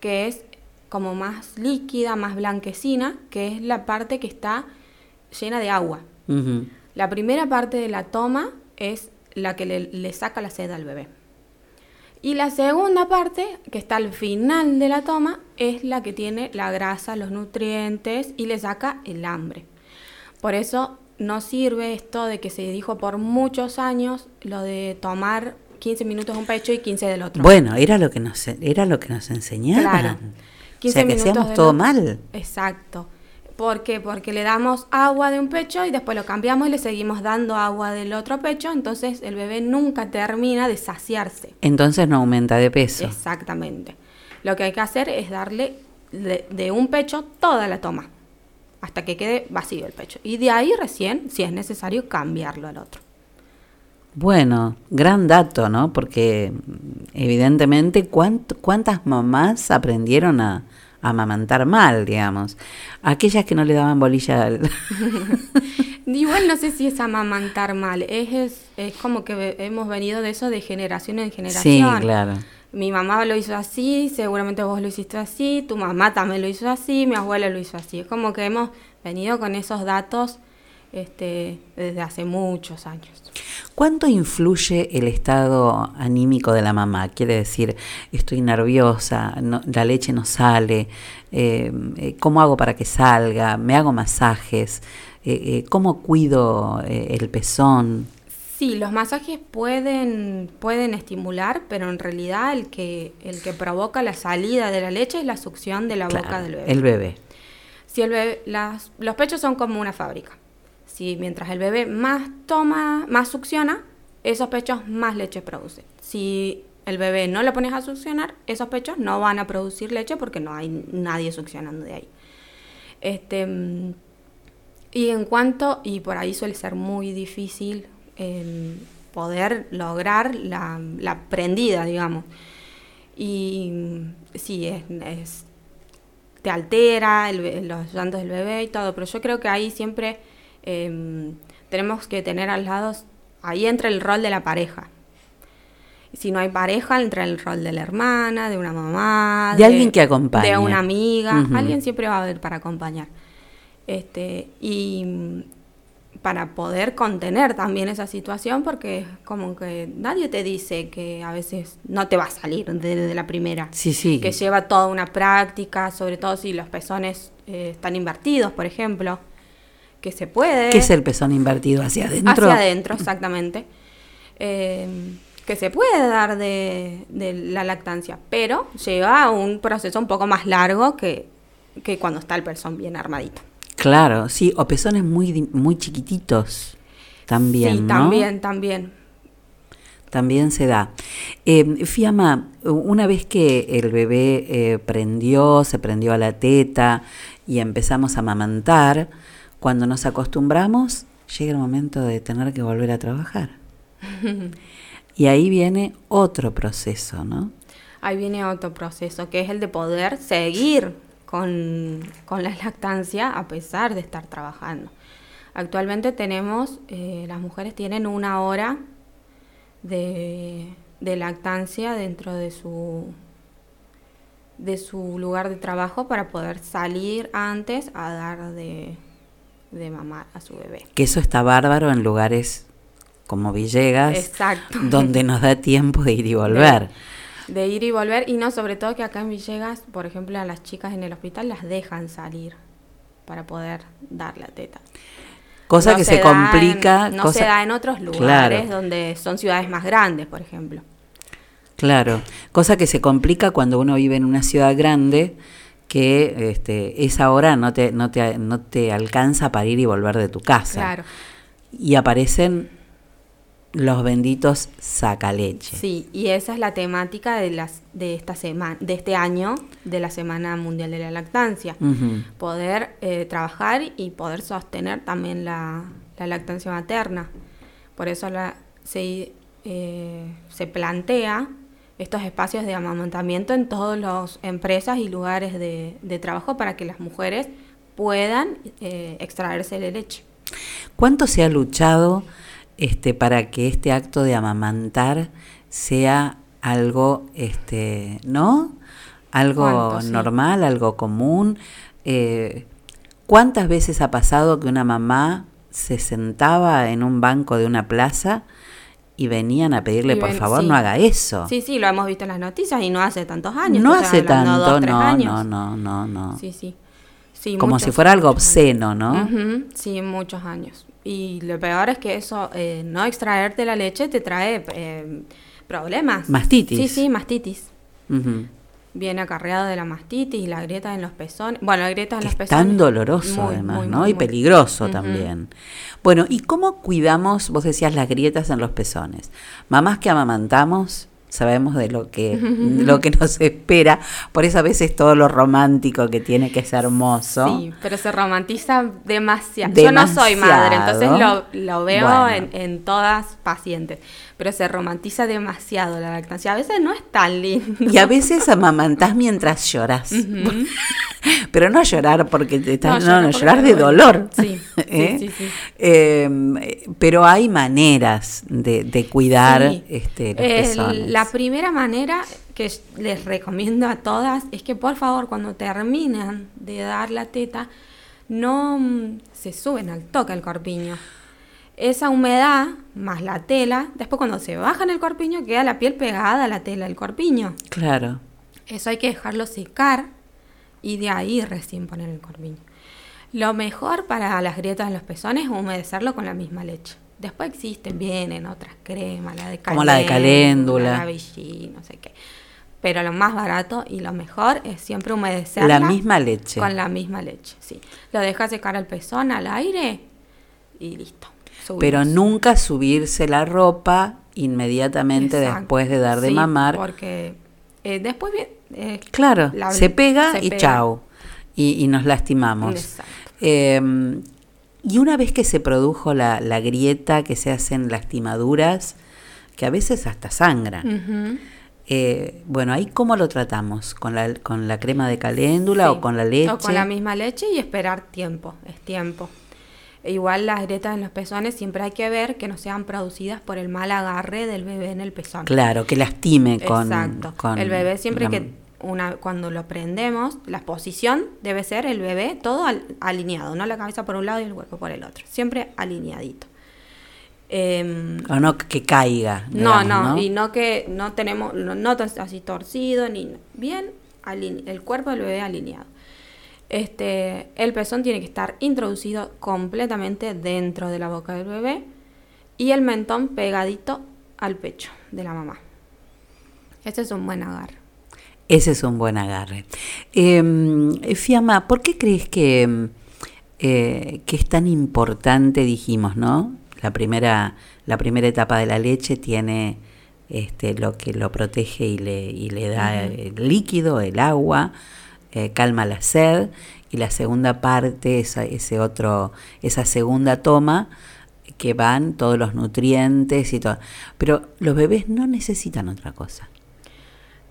que es como más líquida, más blanquecina, que es la parte que está llena de agua. La primera parte de la toma es la que le, saca la sed al bebé. Y la segunda parte, que está al final de la toma, es la que tiene la grasa, los nutrientes y le saca el hambre. Por eso no sirve esto de que se dijo por muchos años lo de tomar 15 minutos de un pecho y 15 del otro. Bueno, era lo que nos, era lo que nos enseñaban. Claro. 15 o sea, que hacíamos todo mal. Exacto. ¿Por qué? Porque le damos agua de un pecho y después lo cambiamos y le seguimos dando agua del otro pecho, entonces el bebé nunca termina de saciarse. Entonces no aumenta de peso. Exactamente. Lo que hay que hacer es darle de, un pecho toda la toma, hasta que quede vacío el pecho. Y de ahí recién, si es necesario, cambiarlo al otro. Bueno, gran dato, ¿no? Porque evidentemente, ¿cuántas mamás aprendieron a, amamantar mal, digamos. Aquellas que no le daban bolilla al... Igual no sé si es amamantar mal, es, es, como que hemos venido de eso de generación en generación. Sí, claro. Mi mamá lo hizo así, seguramente vos lo hiciste así, tu mamá también lo hizo así, mi abuela lo hizo así. Es como que hemos venido con esos datos este, desde hace muchos años. ¿Cuánto influye el estado anímico de la mamá? Quiere decir, estoy nerviosa, la leche no sale, eh, eh, ¿cómo hago para que salga? ¿Me hago masajes? Eh, ¿Cómo cuido el pezón? Sí, los masajes pueden, pueden estimular, pero en realidad el que, el que provoca la salida de la leche es la succión de la boca del bebé. El bebé. Si el bebé las, los pechos son como una fábrica si mientras el bebé más toma, más succiona, esos pechos más leche producen. Si el bebé no lo pones a succionar, esos pechos no van a producir leche porque no hay nadie succionando de ahí. Este, y en cuanto, y por ahí suele ser muy difícil em, poder lograr la, prendida, digamos. Y sí, es, te altera los llantos del bebé y todo, pero yo creo que ahí siempre Em, tenemos que tener al lado, ahí entra el rol de la pareja. Si no hay pareja, entra el rol de la hermana, de una mamá, de, alguien que acompañe. De una amiga, alguien siempre va a haber para acompañar. Este, y para poder contener también esa situación, porque como que nadie te dice que a veces no te va a salir desde la primera. Sí, sí. Que lleva toda una práctica, sobre todo si los pezones eh, están invertidos, por ejemplo que se puede. ¿Qué es el pezón invertido hacia adentro? Hacia adentro, exactamente. Em, que se puede dar de, la lactancia, pero lleva un proceso un poco más largo que, que cuando está el pezón bien armadito. Claro, sí, o pezones muy, muy chiquititos también. Sí, también, también. También se da. Eh, Fiamma, una vez que el bebé eh, prendió, se prendió a la teta y empezamos a amamantar, cuando nos acostumbramos, llega el momento de tener que volver a trabajar. y ahí viene otro proceso, ¿no? Ahí viene otro proceso, que es el de poder seguir con, la lactancia a pesar de estar trabajando. Actualmente tenemos, eh, las mujeres tienen una hora de, de lactancia dentro de su de su lugar de trabajo para poder salir antes a dar de, de mamar a su bebé. Que eso está bárbaro en lugares como Villegas, donde nos da tiempo de ir y volver. De, ir y volver, y no, sobre todo que acá en Villegas, por ejemplo, a las chicas en el hospital las dejan salir para poder dar la teta. Cosa que se, complica. no se da en otros lugares donde son ciudades más grandes, por ejemplo. Claro, cosa que se complica cuando uno vive en una ciudad grande que este, esa hora no te, no, te, no te alcanza para ir y volver de tu casa. Claro. Y aparecen los benditos sacaleche. Sí, y esa es la temática de las de esta semana, de este año, de la Semana Mundial de la Lactancia. Poder eh, trabajar y poder sostener también la, lactancia materna. Por eso la, se, eh, se plantea estos espacios de amamantamiento en todas las empresas y lugares de, trabajo para que las mujeres puedan eh, extraerse la leche. ¿Cuánto se ha luchado este, para que este acto de amamantar sea algo, este, ¿no? algo normal, algo común. Eh, ¿Cuántas veces ha pasado que una mamá se sentaba en un banco de una plaza y venían a pedirle, por favor, sí. no haga eso? Sí, sí, lo hemos visto en las noticias y no hace tantos años. no hace hablando, tanto, dos, tres no, años. no, no, no, no. Sí, sí. Sí, Como muchos, si fuera algo obsceno, ¿no? Sí, muchos años. Y lo peor es que eso, eh, no extraerte la leche te trae eh, problemas. Mastitis. Sí, sí, mastitis. Ujú. Viene acarreado de la mastitis, la grieta en los pezones. Bueno, la grieta en Que los es pezones. tan doloroso Muy, además, muy, ¿no? muy, y peligroso también. Bueno, ¿y cómo cuidamos, vos decías, las grietas en los pezones? Mamás que amamantamos, sabemos de lo que, lo que nos espera, por eso a veces todo lo romántico que tiene que ser hermoso. Sí, pero se romantiza demasiado. Yo no soy madre, entonces lo, lo veo Bueno. en, en todas pacientes. Pero se romantiza demasiado la lactancia. A veces no es tan lindo. Y a veces amamantás mientras lloras. Pero no llorar porque te estás, no, no, porque llorar de dolor. Sí, sí, ¿Eh? sí, sí. Eh, pero hay maneras de, de cuidar Sí. este, los pezones. la primera manera que les recomiendo a todas es que por favor cuando terminan de dar la teta no mm, se suben al toque al corpiño. Esa humedad más la tela, después cuando se bajan el corpiño queda la piel pegada a la tela del corpiño. Claro. Eso hay que dejarlo secar y de ahí recién poner el corpiño. Lo mejor para las grietas en los pezones es humedecerlo con la misma leche. Después existen, vienen otras cremas, la de Como la de caléndula. la Vichy, no sé qué. Pero lo más barato y lo mejor es siempre humedecerla La misma leche. con la misma leche, sí. Lo dejas secar al pezón al aire y listo. Pero nunca subirse la ropa inmediatamente Exacto. después de dar de Sí, mamar. Porque eh, después bien, eh, Claro, la- se pega se y pega. chao. Y, y nos lastimamos. Eh, y una vez que se produjo la, la grieta, que se hacen lastimaduras, que a veces hasta sangran. Eh, bueno, ahí cómo lo tratamos, con la, con la crema de caléndula Sí, o con la leche. O con la misma leche y esperar tiempo, es tiempo. E Igual las grietas en los pezones siempre hay que ver que no sean producidas por el mal agarre del bebé en el pezón. Claro, que lastime con, Exacto. con el bebé siempre la- que una cuando lo prendemos, la posición debe ser el bebé todo al- alineado, no la cabeza por un lado y el cuerpo por el otro, siempre alineadito. Em, O no que caiga. no, no, y no que no tenemos, no, no así torcido, ni bien aline- el cuerpo del bebé alineado. Este, el pezón tiene que estar introducido completamente dentro de la boca del bebé y el mentón pegadito al pecho de la mamá. Ese es un buen agarre. Ese es un buen agarre. Eh, Fiamma, ¿por qué crees que, mm, eh, que es tan importante, dijimos, ¿no? La primera, la primera etapa de la leche tiene este, lo que lo protege y le, y le da el líquido, el agua, eh, calma la sed, y la segunda parte, esa, ese otro, esa segunda toma, que van todos los nutrientes y todo. Pero los bebés no necesitan otra cosa.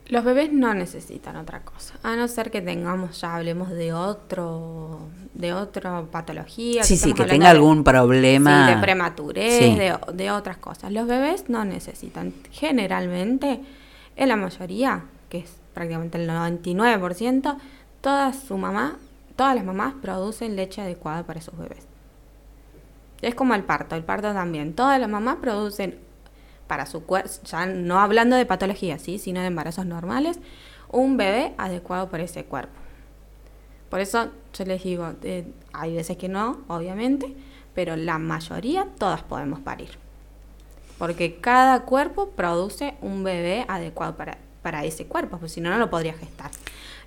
Los bebés no necesitan otra cosa, a no ser que tengamos, ya hablemos de otro, de otra patología. Sí, sí, que tenga de- algún problema. Sí, de prematurez, Sí. de, de otras cosas. Los bebés no necesitan. Generalmente, en la mayoría, que es prácticamente el 99%, toda su mamá, todas las mamás producen leche adecuada para sus bebés. Es como el parto, el parto también. Todas las mamás producen para su cuerpo, ya no hablando de patologías, ¿sí? sino de embarazos normales, un bebé adecuado para ese cuerpo. Por eso yo les digo, eh, hay veces que no, obviamente, pero la mayoría todas podemos parir. Porque cada cuerpo produce un bebé adecuado para, para ese cuerpo, porque si no, no lo podría gestar.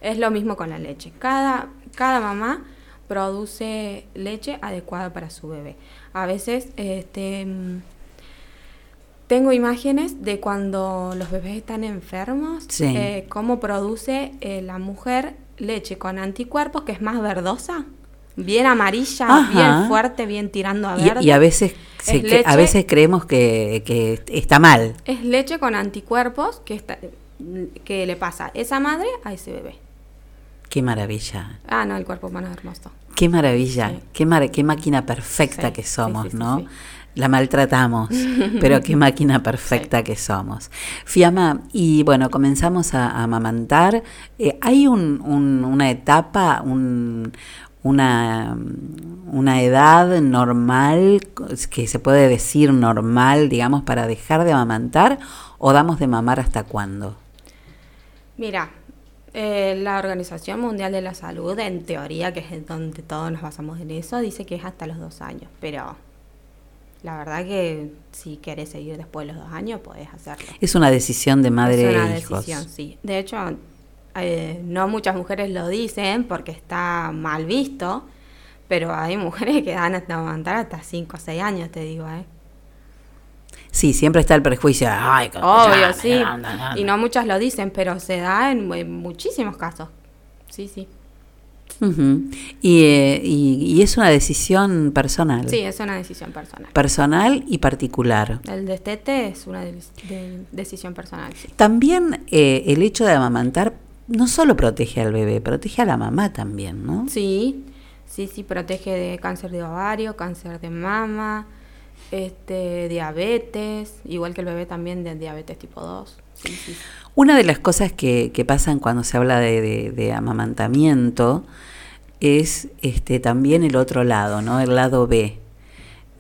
Es lo mismo con la leche. Cada, cada mamá produce leche adecuada para su bebé. A veces, este, tengo imágenes de cuando los bebés están enfermos, Sí. eh, cómo produce eh, la mujer leche con anticuerpos, que es más verdosa, bien amarilla, Ajá. bien fuerte, bien tirando a verde. Y, a veces se a veces creemos que, que está mal. Es leche con anticuerpos que, está, que le pasa esa madre a ese bebé. Qué maravilla. Ah, no, el cuerpo humano es hermoso. Qué maravilla, Sí. qué, mar- qué máquina perfecta Sí, que somos, sí, ¿no? la maltratamos, pero qué máquina perfecta que somos. Fiamma, y bueno, comenzamos a, amamantar. Eh, ¿Hay una etapa, una, una edad normal, que se puede decir normal, digamos, para dejar de amamantar o damos de mamar hasta cuándo? Mira, eh, la Organización Mundial de la Salud, en teoría, que es donde todos nos basamos en eso, dice que es hasta los dos años, pero la verdad que si querés seguir después de los dos años, podés hacerlo. Es una decisión de madre Es una decisión, sí. De hecho, eh, no muchas mujeres lo dicen porque está mal visto, pero hay mujeres que dan hasta aguantar hasta cinco o seis años, te digo, ¿eh? Sí, siempre está el prejuicio. Ay, Obvio, sí. Y no muchas lo dicen, pero se da en muchísimos casos. Sí, sí. Eh, y, es una decisión personal. Sí, es una decisión personal. Personal y particular. El destete es una decisión personal. También eh, el hecho de amamantar no solo protege al bebé, protege a la mamá también, ¿no? Sí, sí, sí, protege de cáncer de ovario, cáncer de mama, este, diabetes, igual que el bebé también de diabetes tipo 2. Una de las cosas que, pasan cuando se habla de, amamantamiento es este, también el otro lado, ¿no? El lado B.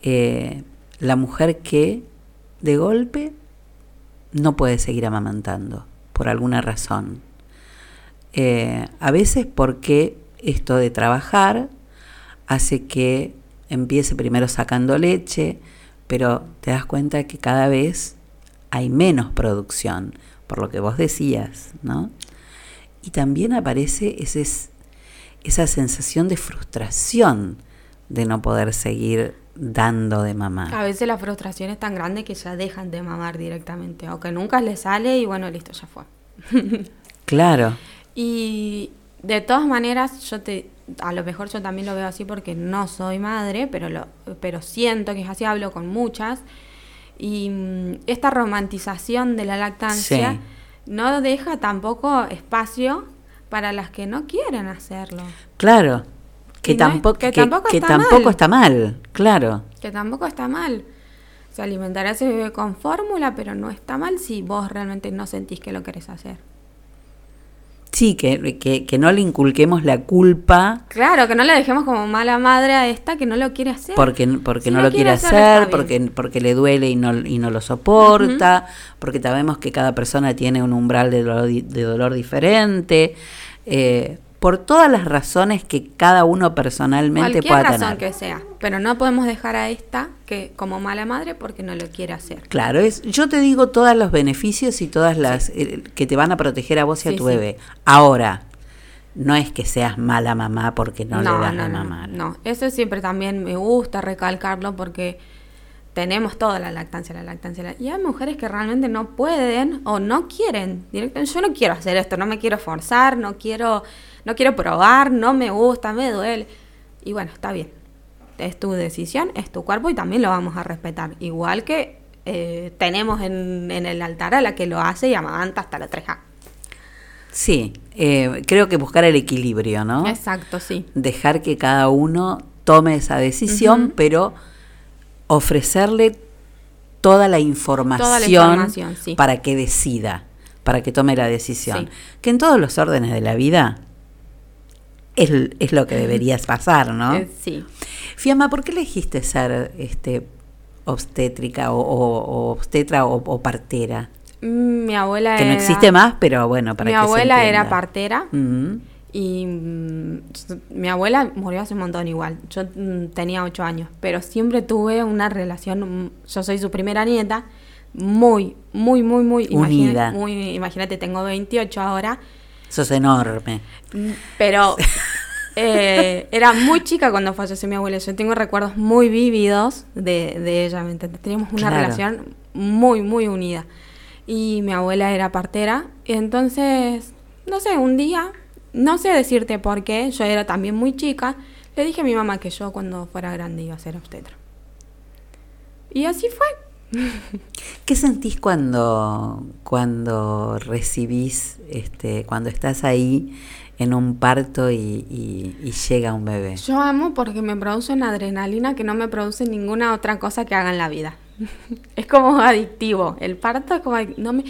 Eh, la mujer que de golpe no puede seguir amamantando por alguna razón. Eh, a veces porque esto de trabajar hace que empiece primero sacando leche, pero te das cuenta que cada vez hay menos producción, por lo que vos decías, ¿no? Y también aparece ese, esa sensación de frustración de no poder seguir dando de mamar. A veces la frustración es tan grande que ya dejan de mamar directamente, o que nunca les sale y bueno, listo, ya fue. claro. Y de todas maneras, yo te, a lo mejor yo también lo veo así porque no soy madre, pero, lo, pero siento que es así, hablo con muchas. Y mm, esta romantización de la lactancia no deja tampoco espacio para las que no quieren hacerlo. Claro, que, tampoco, que, tampoco, está, mal. claro. Que tampoco está mal. Se alimentará ese bebé con fórmula, pero no está mal si vos realmente no sentís que lo querés hacer. Sí, que, que, no le inculquemos la culpa. Claro, que no le dejemos como mala madre a esta que no lo quiere hacer. Porque, porque no lo quiere hacer, porque, porque le duele y no, y no lo soporta, porque sabemos que cada persona tiene un umbral de dolor, de dolor diferente. Eh, por todas las razones que cada uno personalmente pueda tener. razón que sea, pero no podemos dejar a esta que como mala madre porque no lo quiere hacer. Claro, es yo te digo todos los beneficios y todas las eh, que te van a proteger a vos y a tu bebé. Ahora, no es que seas mala mamá porque no, le das no, a mamá. No, eso siempre también me gusta recalcarlo porque tenemos toda la lactancia, la lactancia. Y hay mujeres que realmente no pueden o no quieren. Directamente, yo no quiero hacer esto, no me quiero forzar, no quiero no quiero probar, no me gusta, me duele. Y bueno, está bien. Es tu decisión, es tu cuerpo y también lo vamos a respetar. Igual que eh, tenemos en, el altar a la que lo hace y amamanta hasta la 3A. Sí, eh, creo que buscar el equilibrio, ¿no? Exacto, sí. Dejar que cada uno tome esa decisión, pero ofrecerle toda la información, para que decida, para que tome la decisión. Que en todos los órdenes de la vida es, lo que deberías pasar, ¿no? Eh, sí. Fiamma, ¿por qué elegiste ser este obstétrica o, obstetra o, partera? Mm, mi abuela Que no existe más, pero bueno, para Mi abuela era partera y mm, mi abuela murió hace un montón igual. Yo mm, tenía ocho años, pero siempre tuve una relación, yo soy su primera nieta, muy, muy, muy, muy... Unida. muy, imagínate, tengo 28 ahora es enorme. Pero eh, era muy chica cuando falleció mi abuela. Yo tengo recuerdos muy vívidos de, ella. Teníamos una relación muy, muy unida. Y mi abuela era partera. Y entonces, no sé, un día, no sé decirte por qué, yo era también muy chica, le dije a mi mamá que yo cuando fuera grande iba a ser obstetra. Y así fue. ¿Qué sentís cuando, cuando recibís, este, cuando estás ahí en un parto y, llega un bebé? Yo amo porque me produce una adrenalina que no me produce ninguna otra cosa que haga en la vida. es como adictivo. El parto es como no me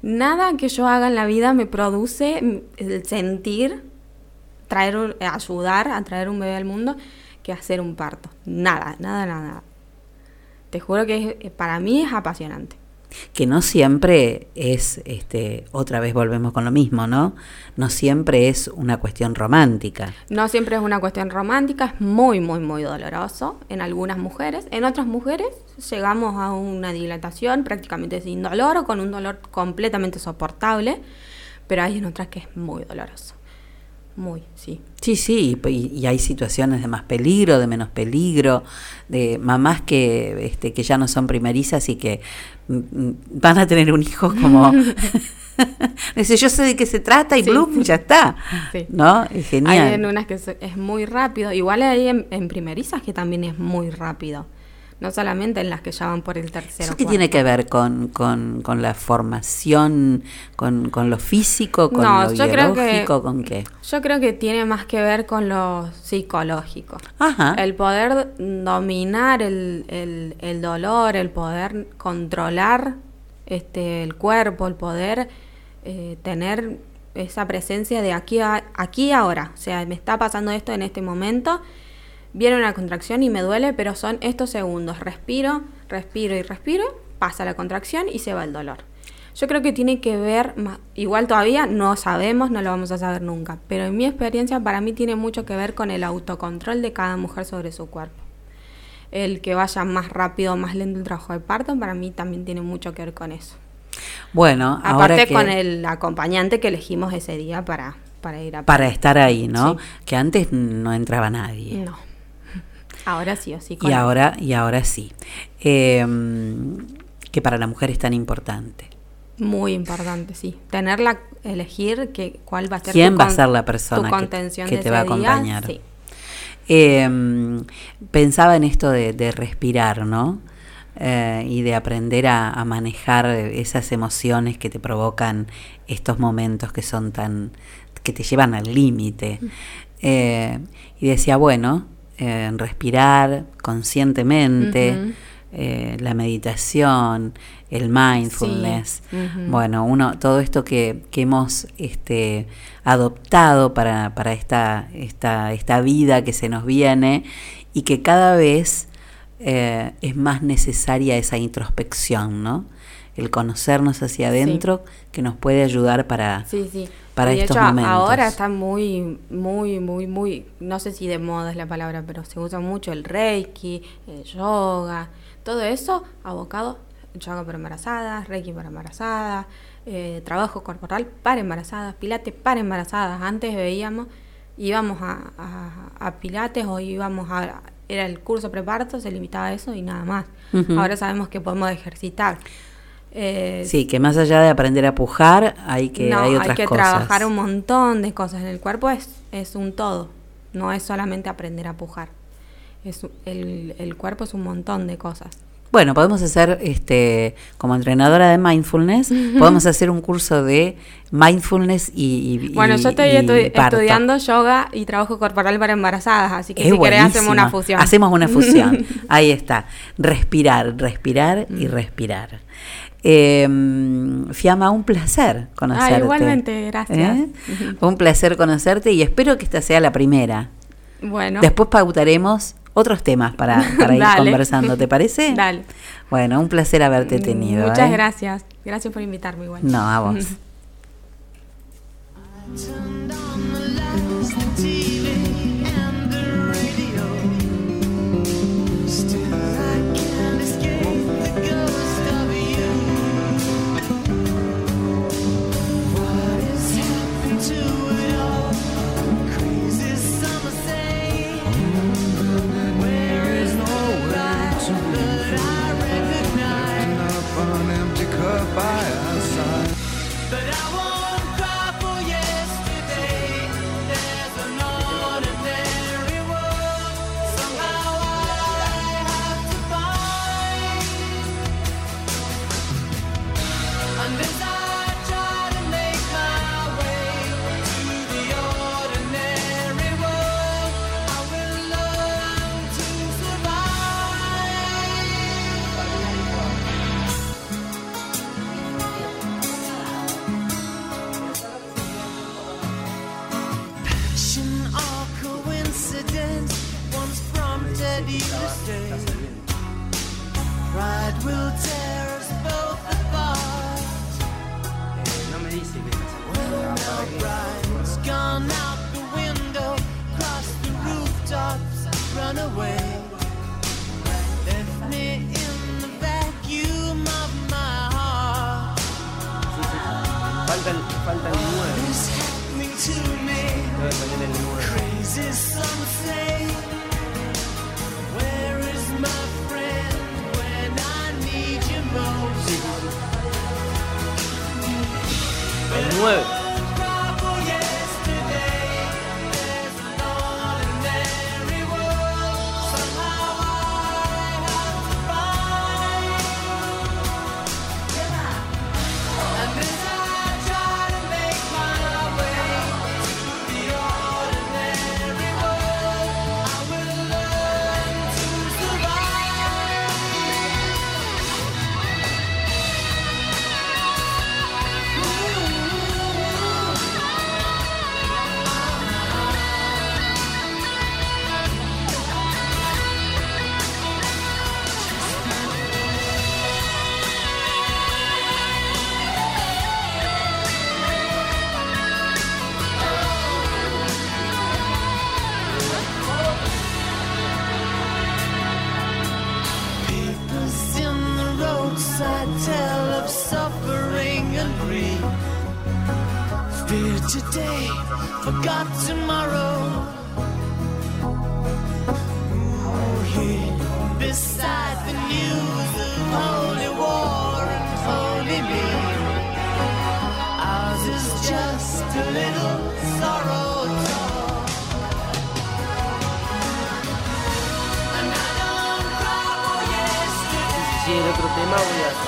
nada que yo haga en la vida me produce el sentir traer ayudar a traer un bebé al mundo que hacer un parto. Nada, nada, nada. Te juro que para mí es apasionante que no siempre es, este, otra vez volvemos con lo mismo, ¿no? No siempre es una cuestión romántica. No siempre es una cuestión romántica, es muy, muy, muy doloroso en algunas mujeres. En otras mujeres llegamos a una dilatación prácticamente sin dolor o con un dolor completamente soportable, pero hay en otras que es muy doloroso. Muy, sí. Sí, sí, y, hay situaciones de más peligro, de menos peligro, de mamás que, este, que ya no son primerizas y que mm, mm, van a tener un hijo como... Dice, yo sé de qué se trata y ya está. ¿No? Es genial. Hay en unas que es muy rápido. Igual hay en, en primerizas que también es muy rápido no solamente en las que ya van por el tercero. qué tiene que ver con, con, la formación, con, con, lo físico, con lo yo biológico, con qué? Yo creo que tiene más que ver con lo psicológico. Ajá. El poder dominar el, el, el dolor, el poder controlar este, el cuerpo, el poder eh, tener esa presencia de aquí a aquí ahora. O sea, me está pasando esto en este momento viene una contracción y me duele, pero son estos segundos. Respiro, respiro y respiro, pasa la contracción y se va el dolor. Yo creo que tiene que ver, igual todavía no sabemos, no lo vamos a saber nunca, pero en mi experiencia para mí tiene mucho que ver con el autocontrol de cada mujer sobre su cuerpo. El que vaya más rápido más lento el trabajo de parto, para mí también tiene mucho que ver con eso. Bueno, aparte con el acompañante que elegimos ese día para, para ir a... Para estar ahí, ¿no? Que antes no entraba nadie. No. Ahora sí, o sí. Y ahora, y ahora sí. Em, que para la mujer es tan importante. Muy importante, sí. Tenerla, elegir que, cuál va a ser ¿Quién va a ser la persona que, te va a acompañar? Em, pensaba en esto de, respirar, ¿no? Eh, y de aprender a, manejar esas emociones que te provocan estos momentos que son tan que te llevan al límite. Mm. Eh, y decía, bueno, respirar conscientemente, eh, la meditación, el mindfulness. Bueno, uno, todo esto que, que hemos este, adoptado para, para esta, esta, esta vida que se nos viene y que cada vez eh, es más necesaria esa introspección, ¿no? El conocernos hacia adentro que nos puede ayudar para, para de hecho, Ahora está muy, muy, muy, muy, no sé si de moda es la palabra, pero se usa mucho el reiki, el yoga, todo eso abocado, yoga para embarazadas, reiki para embarazadas, eh, trabajo corporal para embarazadas, pilates para embarazadas. Antes veíamos, íbamos a, pilates o íbamos a, era el curso preparto, se limitaba a eso y nada más. Ahora sabemos que podemos ejercitar. Eh, sí, que más allá de aprender a pujar, hay que hay otras que trabajar un montón de cosas. En el cuerpo es, es un todo, no es solamente aprender a pujar. Es, el, el cuerpo es un montón de cosas. Bueno, podemos hacer, este, como entrenadora de mindfulness, podemos hacer un curso de mindfulness y, Bueno, yo estoy estudiando yoga y trabajo corporal para embarazadas, así que si querés hacemos una fusión. Hacemos una fusión, ahí está. Respirar, respirar y mm. respirar. Eh, Fiamma, un placer conocerte. Ah, igualmente, gracias. ¿Eh? Un placer conocerte y espero que esta sea la primera. Bueno. Después pautaremos otros temas para, ir conversando, ¿te parece? Dale. Bueno, un placer haberte tenido. Muchas ¿eh? gracias. Gracias por invitarme igual. No, a vos. today, forgot tomorrow. Ooh, here, beside the news of holy war and holy me, ours is just a little sorrow. Y el otro tema voy a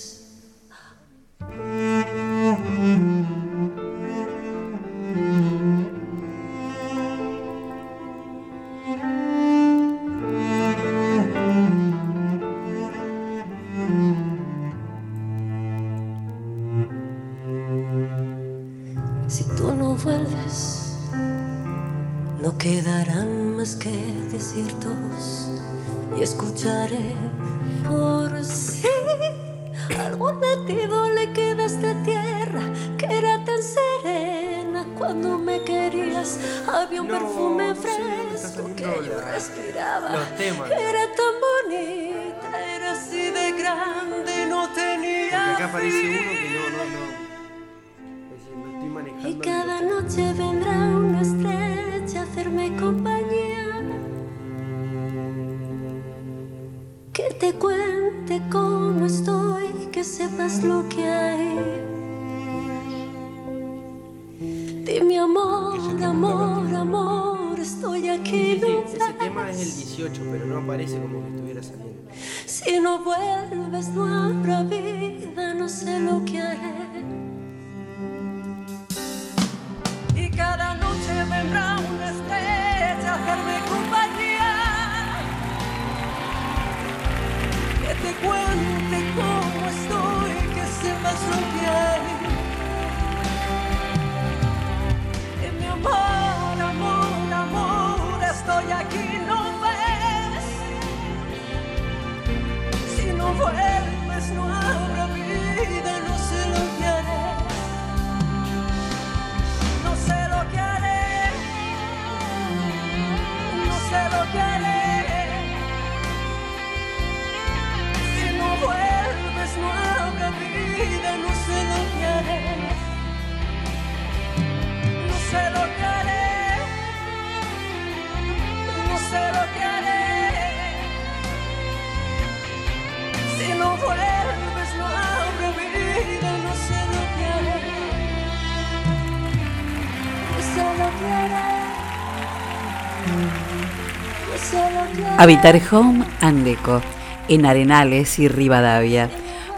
Habitar Home and Deco en Arenales y Rivadavia.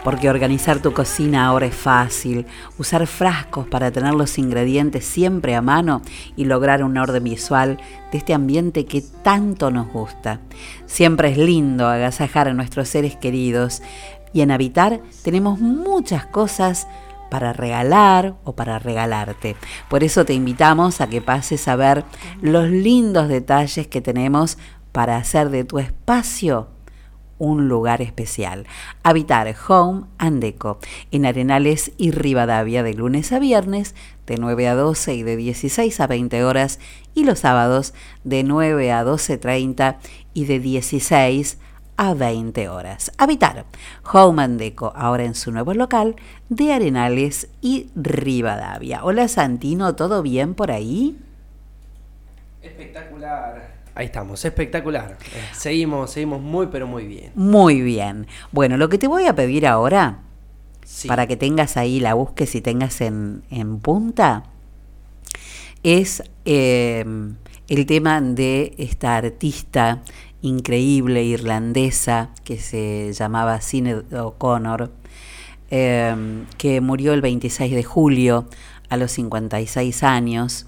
Porque organizar tu cocina ahora es fácil, usar frascos para tener los ingredientes siempre a mano y lograr un orden visual de este ambiente que tanto nos gusta. Siempre es lindo agasajar a nuestros seres queridos y en Habitar tenemos muchas cosas para regalar o para regalarte. Por eso te invitamos a que pases a ver los lindos detalles que tenemos para hacer de tu espacio un lugar especial. Habitar Home and Deco en Arenales y Rivadavia de lunes a viernes de 9 a 12 y de 16 a 20 horas y los sábados de 9 a 12.30 y de 16 a 20 horas. Habitar Home and Deco ahora en su nuevo local de Arenales y Rivadavia. Hola Santino, ¿todo bien por ahí? Espectacular. Ahí estamos, espectacular. Seguimos, seguimos muy, pero muy bien. Muy bien. Bueno, lo que te voy a pedir ahora Sí. para que tengas ahí, la busques y tengas en, en punta, es eh, el tema de esta artista increíble irlandesa que se llamaba Sinead O'Connor, eh, que murió el 26 de julio a los 56 años.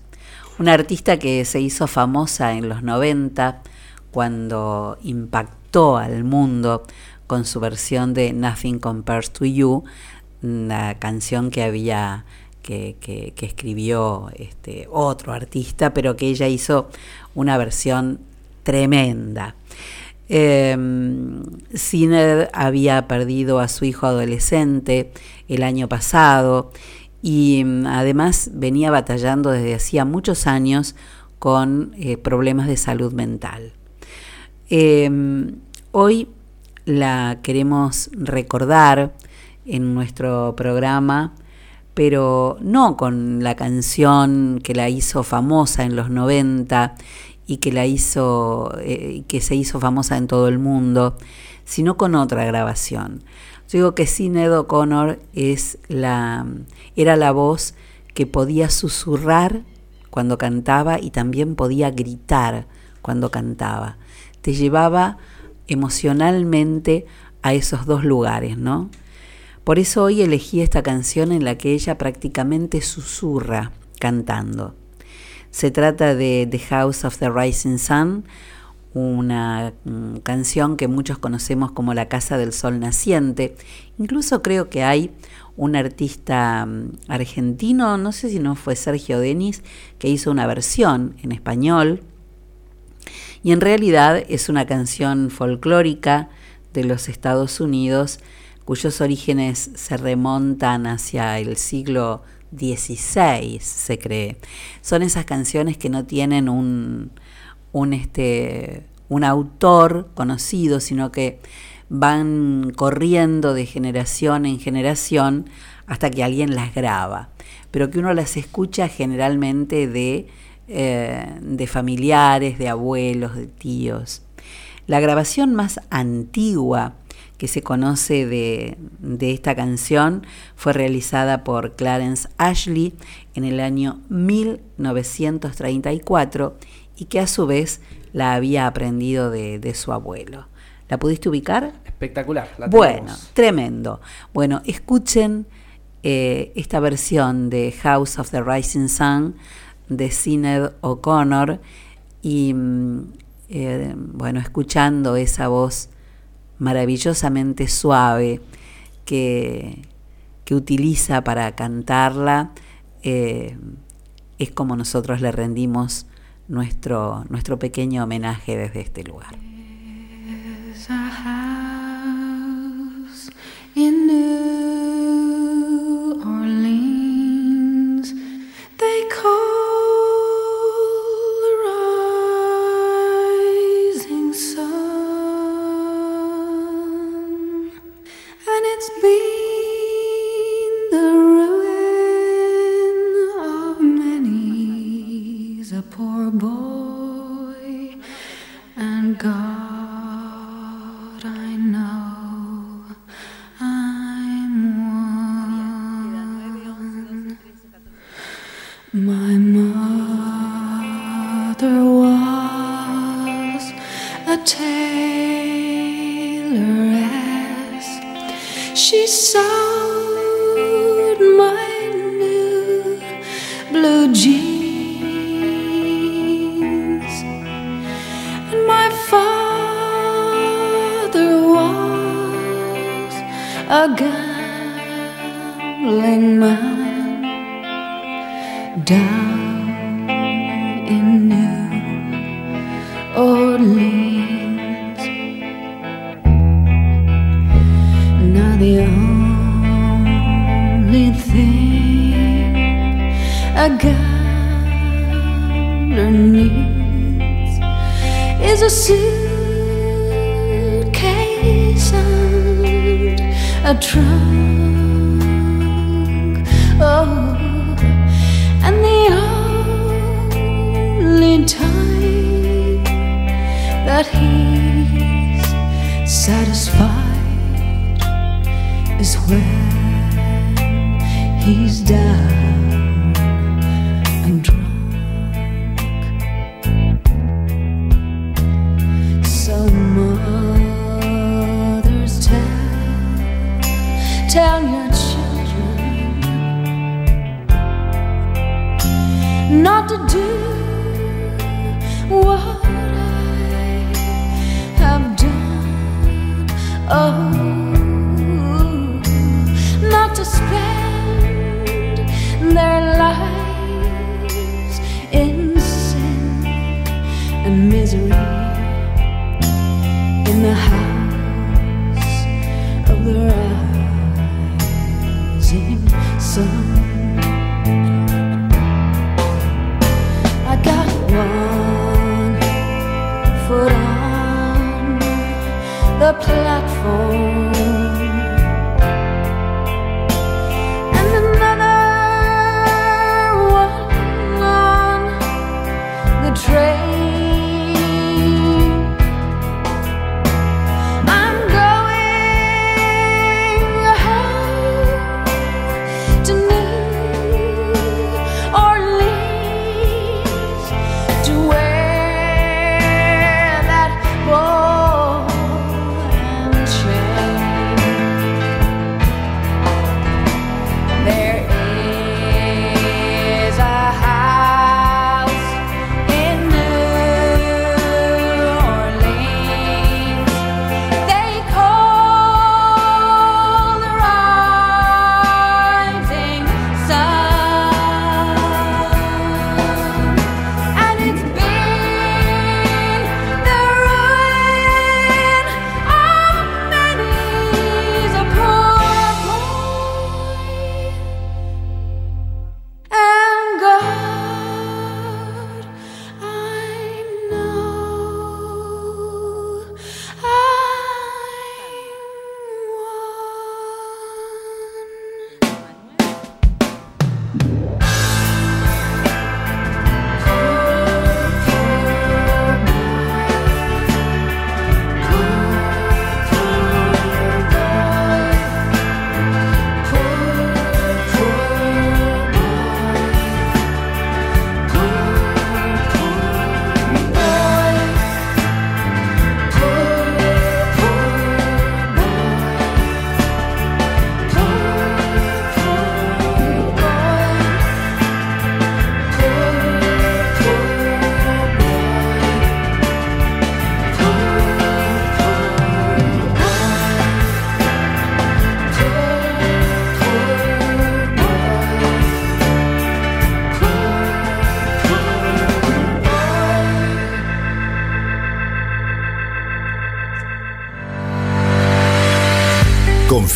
Una artista que se hizo famosa en los 90 cuando impactó al mundo con su versión de Nothing Compares to You, una canción que había que, que- escribió este otro artista, pero que ella hizo una versión tremenda. Eh, había perdido a su hijo adolescente el año pasado y mm, además venía batallando desde hacía muchos años con eh, problemas de salud mental. Eh, hoy la queremos recordar en nuestro programa, pero no con la canción que la hizo famosa en los 90 y que la hizo eh, que se hizo famosa en todo el mundo, sino con otra grabación. Yo digo que Sinead O'Connor es la era la voz que podía susurrar cuando cantaba y también podía gritar cuando cantaba. Te llevaba emocionalmente a esos dos lugares, ¿no? Por eso hoy elegí esta canción en la que ella prácticamente susurra cantando. Se trata de The House of the Rising Sun, una mm, canción que muchos conocemos como La Casa del Sol Naciente. Incluso creo que hay un artista mm, argentino, no sé si no fue Sergio Denis, que hizo una versión en español. Y en realidad es una canción folclórica de los Estados Unidos cuyos orígenes se remontan hacia el siglo XVI, se cree. Son esas canciones que no tienen un, un, este, un autor conocido, sino que van corriendo de generación en generación hasta que alguien las graba, pero que uno las escucha generalmente de, eh, de familiares, de abuelos, de tíos. La grabación más antigua que se conoce de, de, esta canción fue realizada por Clarence Ashley en el año 1934 y que a su vez la había aprendido de, de su abuelo. ¿La pudiste ubicar? Espectacular. La Bueno, tremendo. Bueno, escuchen eh, esta versión de House of the Rising Sun de Sinead O'Connor y mm, eh, bueno, escuchando esa voz maravillosamente suave que, que utiliza para cantarla, eh, es como nosotros le rendimos nuestro, nuestro pequeño homenaje desde este lugar. God,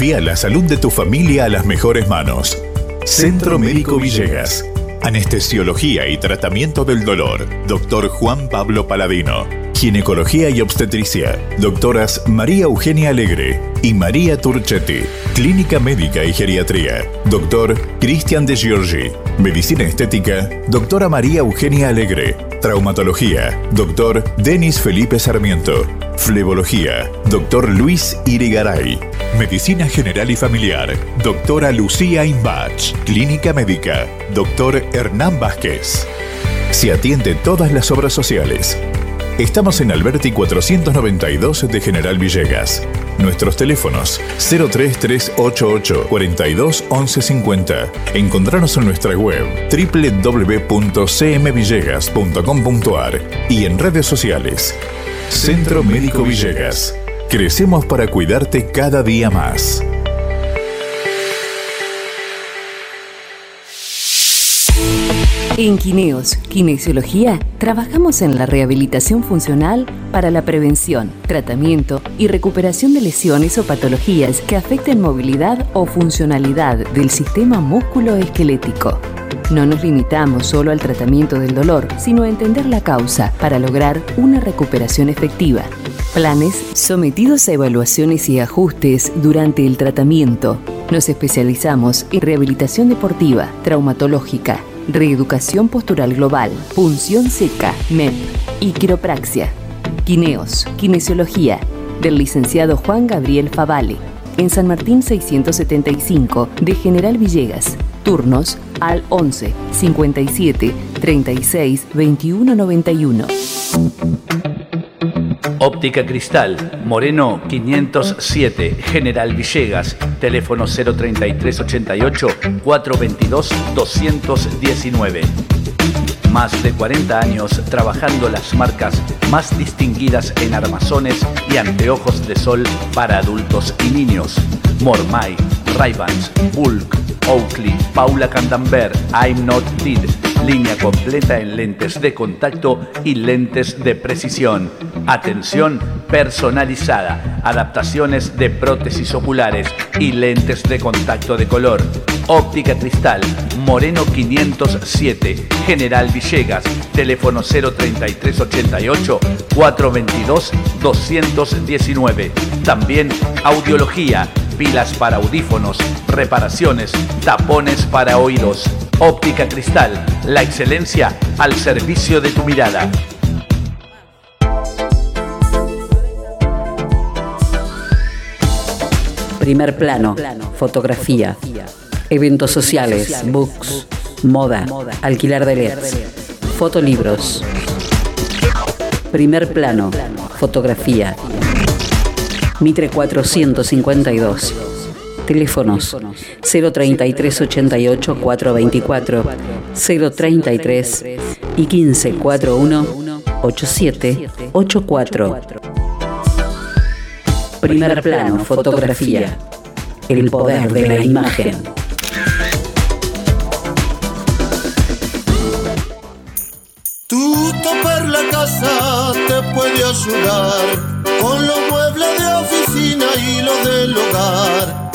Confía la salud de tu familia a las mejores manos. Centro Médico Villegas. Anestesiología y tratamiento del dolor. Doctor Juan Pablo Paladino. Ginecología y obstetricia. Doctoras María Eugenia Alegre y María Turchetti. Clínica Médica y Geriatría. Doctor Cristian de Giorgi. Medicina Estética. Doctora María Eugenia Alegre. Traumatología. Doctor Denis Felipe Sarmiento. Flebología. Doctor Luis Irigaray. Medicina General y Familiar. Doctora Lucía Imbach. Clínica Médica. Doctor Hernán Vázquez. Se atiende todas las obras sociales. Estamos en Alberti 492 de General Villegas. Nuestros teléfonos 03388 42 1150. Encontrarnos en nuestra web www.cmvillegas.com.ar y en redes sociales. Centro Médico Villegas. Crecemos para cuidarte cada día más. En Quineos, Kinesiología, trabajamos en la rehabilitación funcional para la prevención, tratamiento y recuperación de lesiones o patologías que afecten movilidad o funcionalidad del sistema músculo-esquelético. No nos limitamos solo al tratamiento del dolor, sino a entender la causa para lograr una recuperación efectiva. Planes sometidos a evaluaciones y ajustes durante el tratamiento. Nos especializamos en rehabilitación deportiva, traumatológica, reeducación postural global, punción seca, MEP y quiropraxia. Quineos, kinesiología, del licenciado Juan Gabriel Favale, en San Martín 675 de General Villegas. Turnos al 11 57 36 21 91. Óptica Cristal, Moreno 507, General Villegas, teléfono 03388 422 219. Más de 40 años trabajando las marcas más distinguidas en armazones y anteojos de sol para adultos y niños. Mormai, Ray-Bans, Bulk, Oakley, Paula Candambert, I'm Not Dead. Línea completa en lentes de contacto y lentes de precisión. Atención personalizada. Adaptaciones de prótesis oculares y lentes de contacto de color. Óptica Cristal, Moreno 507, General Villegas, teléfono 03388 422 219. También audiología, pilas para audífonos, reparaciones, tapones para oídos. Óptica Cristal, la excelencia al servicio de tu mirada. Primer plano, fotografía, eventos sociales, books, moda, alquilar de LEDs, fotolibros. Primer plano, fotografía. Mitre 452. Teléfonos 03388 424 033 y 1541 8784. Primer plano, fotografía. El poder de la imagen. Tuto per la casa te puede ayudar con los muebles de oficina y los del hogar,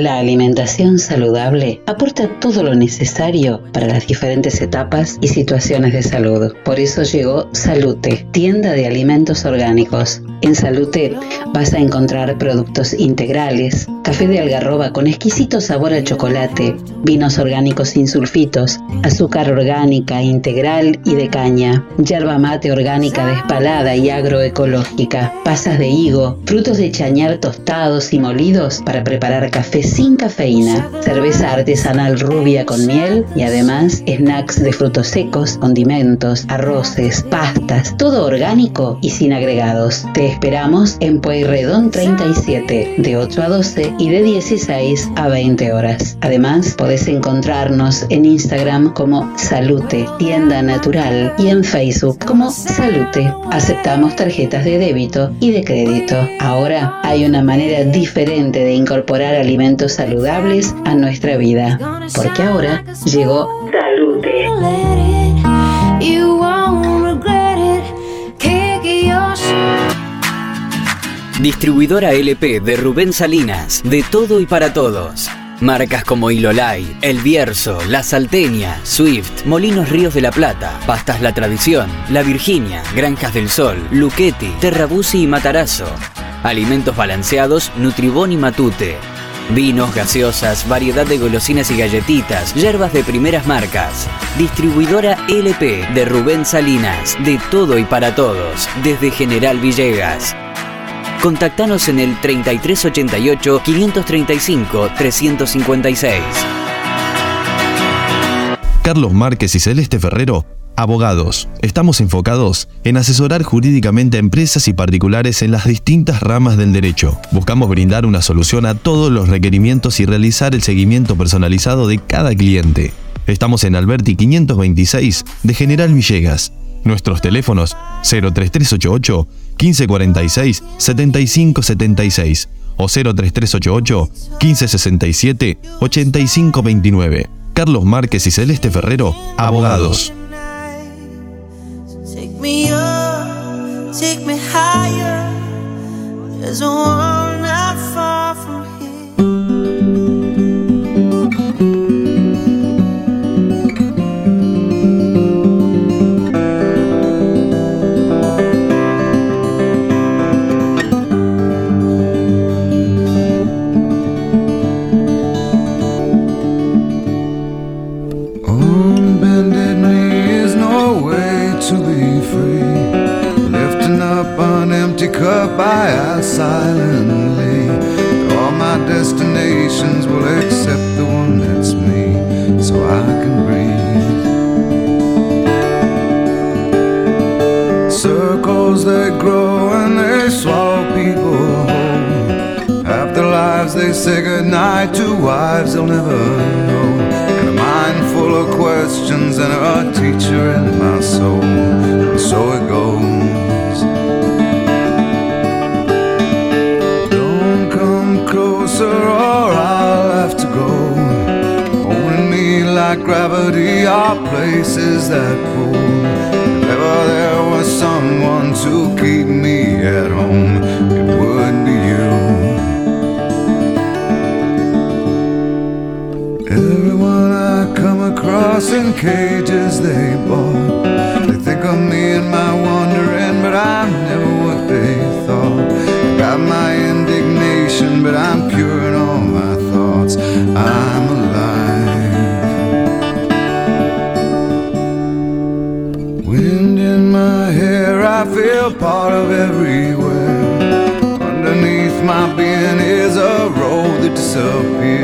La alimentación saludable aporta todo lo necesario para las diferentes etapas y situaciones de salud. Por eso llegó Salute, tienda de alimentos orgánicos. En Salute vas a encontrar productos integrales, café de algarroba con exquisito sabor a chocolate, vinos orgánicos sin sulfitos, azúcar orgánica, integral y de caña, yerba mate orgánica despalada y agroecológica, pasas de higo, frutos de chañar tostados y molidos para preparar café sin cafeína, cerveza artesanal rubia con miel y además snacks de frutos secos, condimentos, arroces, pastas, todo orgánico y sin agregados. Te esperamos en Pueyrredón 37, de 8 a 12 y de 16 a 20 horas. Además, podés encontrarnos en Instagram como Salute, tienda natural, y en Facebook como Salute. Aceptamos tarjetas de débito y de crédito. Ahora hay una manera diferente de incorporar alimentos saludables a nuestra vida, porque ahora llegó Salute. Distribuidora LP de Rubén Salinas, de todo y para todos. Marcas como Ilolay, El Bierzo, La Salteña, Swift, Molinos Ríos de la Plata, Pastas La Tradición, La Virginia, Granjas del Sol, Luchetti, Terrabusi y Matarazo. Alimentos balanceados, Nutribón y Matute. Vinos, gaseosas, variedad de golosinas y galletitas, hierbas de primeras marcas. Distribuidora LP de Rubén Salinas, de todo y para todos, desde General Villegas. Contactanos en el 3388 535 356. Carlos Márquez y Celeste Ferrero, abogados. Estamos enfocados en asesorar jurídicamente a empresas y particulares en las distintas ramas del derecho. Buscamos brindar una solución a todos los requerimientos y realizar el seguimiento personalizado de cada cliente. Estamos en Alberti 526 de General Villegas. Nuestros teléfonos 03388 1546 7576 o 03388 1567 8529. Carlos Márquez y Celeste Ferrero, abogados. Free. Lifting up an empty cup, I ask silently. All my destinations will accept the one that's me, so I can breathe. Circles they grow and they swallow people whole. After lives they say goodnight to wives they'll never know. Questions and a teacher in my soul. And so it goes. Don't come closer or I'll have to go. Holding me like gravity are places that pull. If there was someone to keep me at home, in cages they bought. They think of me and my wandering, but I'm never what they thought. Got my indignation, but I'm pure in all my thoughts. I'm alive. Wind in my hair, I feel part of everywhere. Underneath my being is a road that disappeared.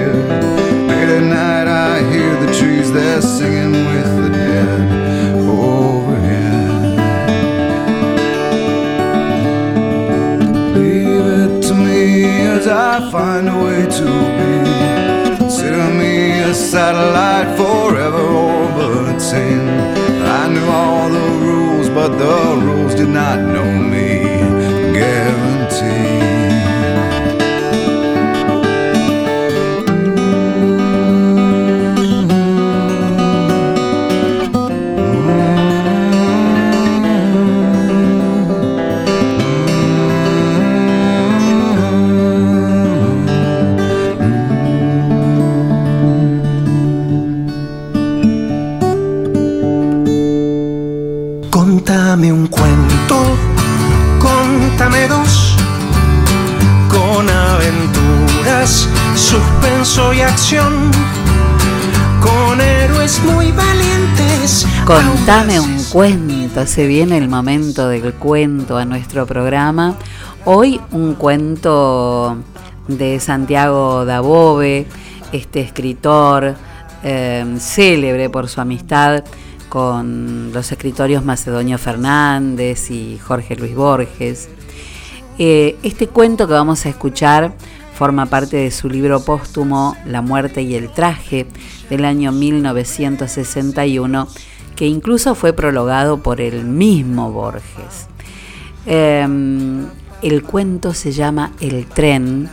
I find a way to be. Consider me a satellite forever orbiting. I knew all the rules, but the rules did not know me. Aventuras, suspenso y acción, con héroes muy valientes. Contame un cuento, se viene el momento del cuento a nuestro programa. Hoy un cuento de Santiago Dabove, este escritor eh, célebre por su amistad con los escritorios Macedonio Fernández y Jorge Luis Borges. Eh, este cuento que vamos a escuchar forma parte de su libro póstumo La muerte y el traje del año 1961, que incluso fue prologado por el mismo Borges. Eh, el cuento se llama El tren.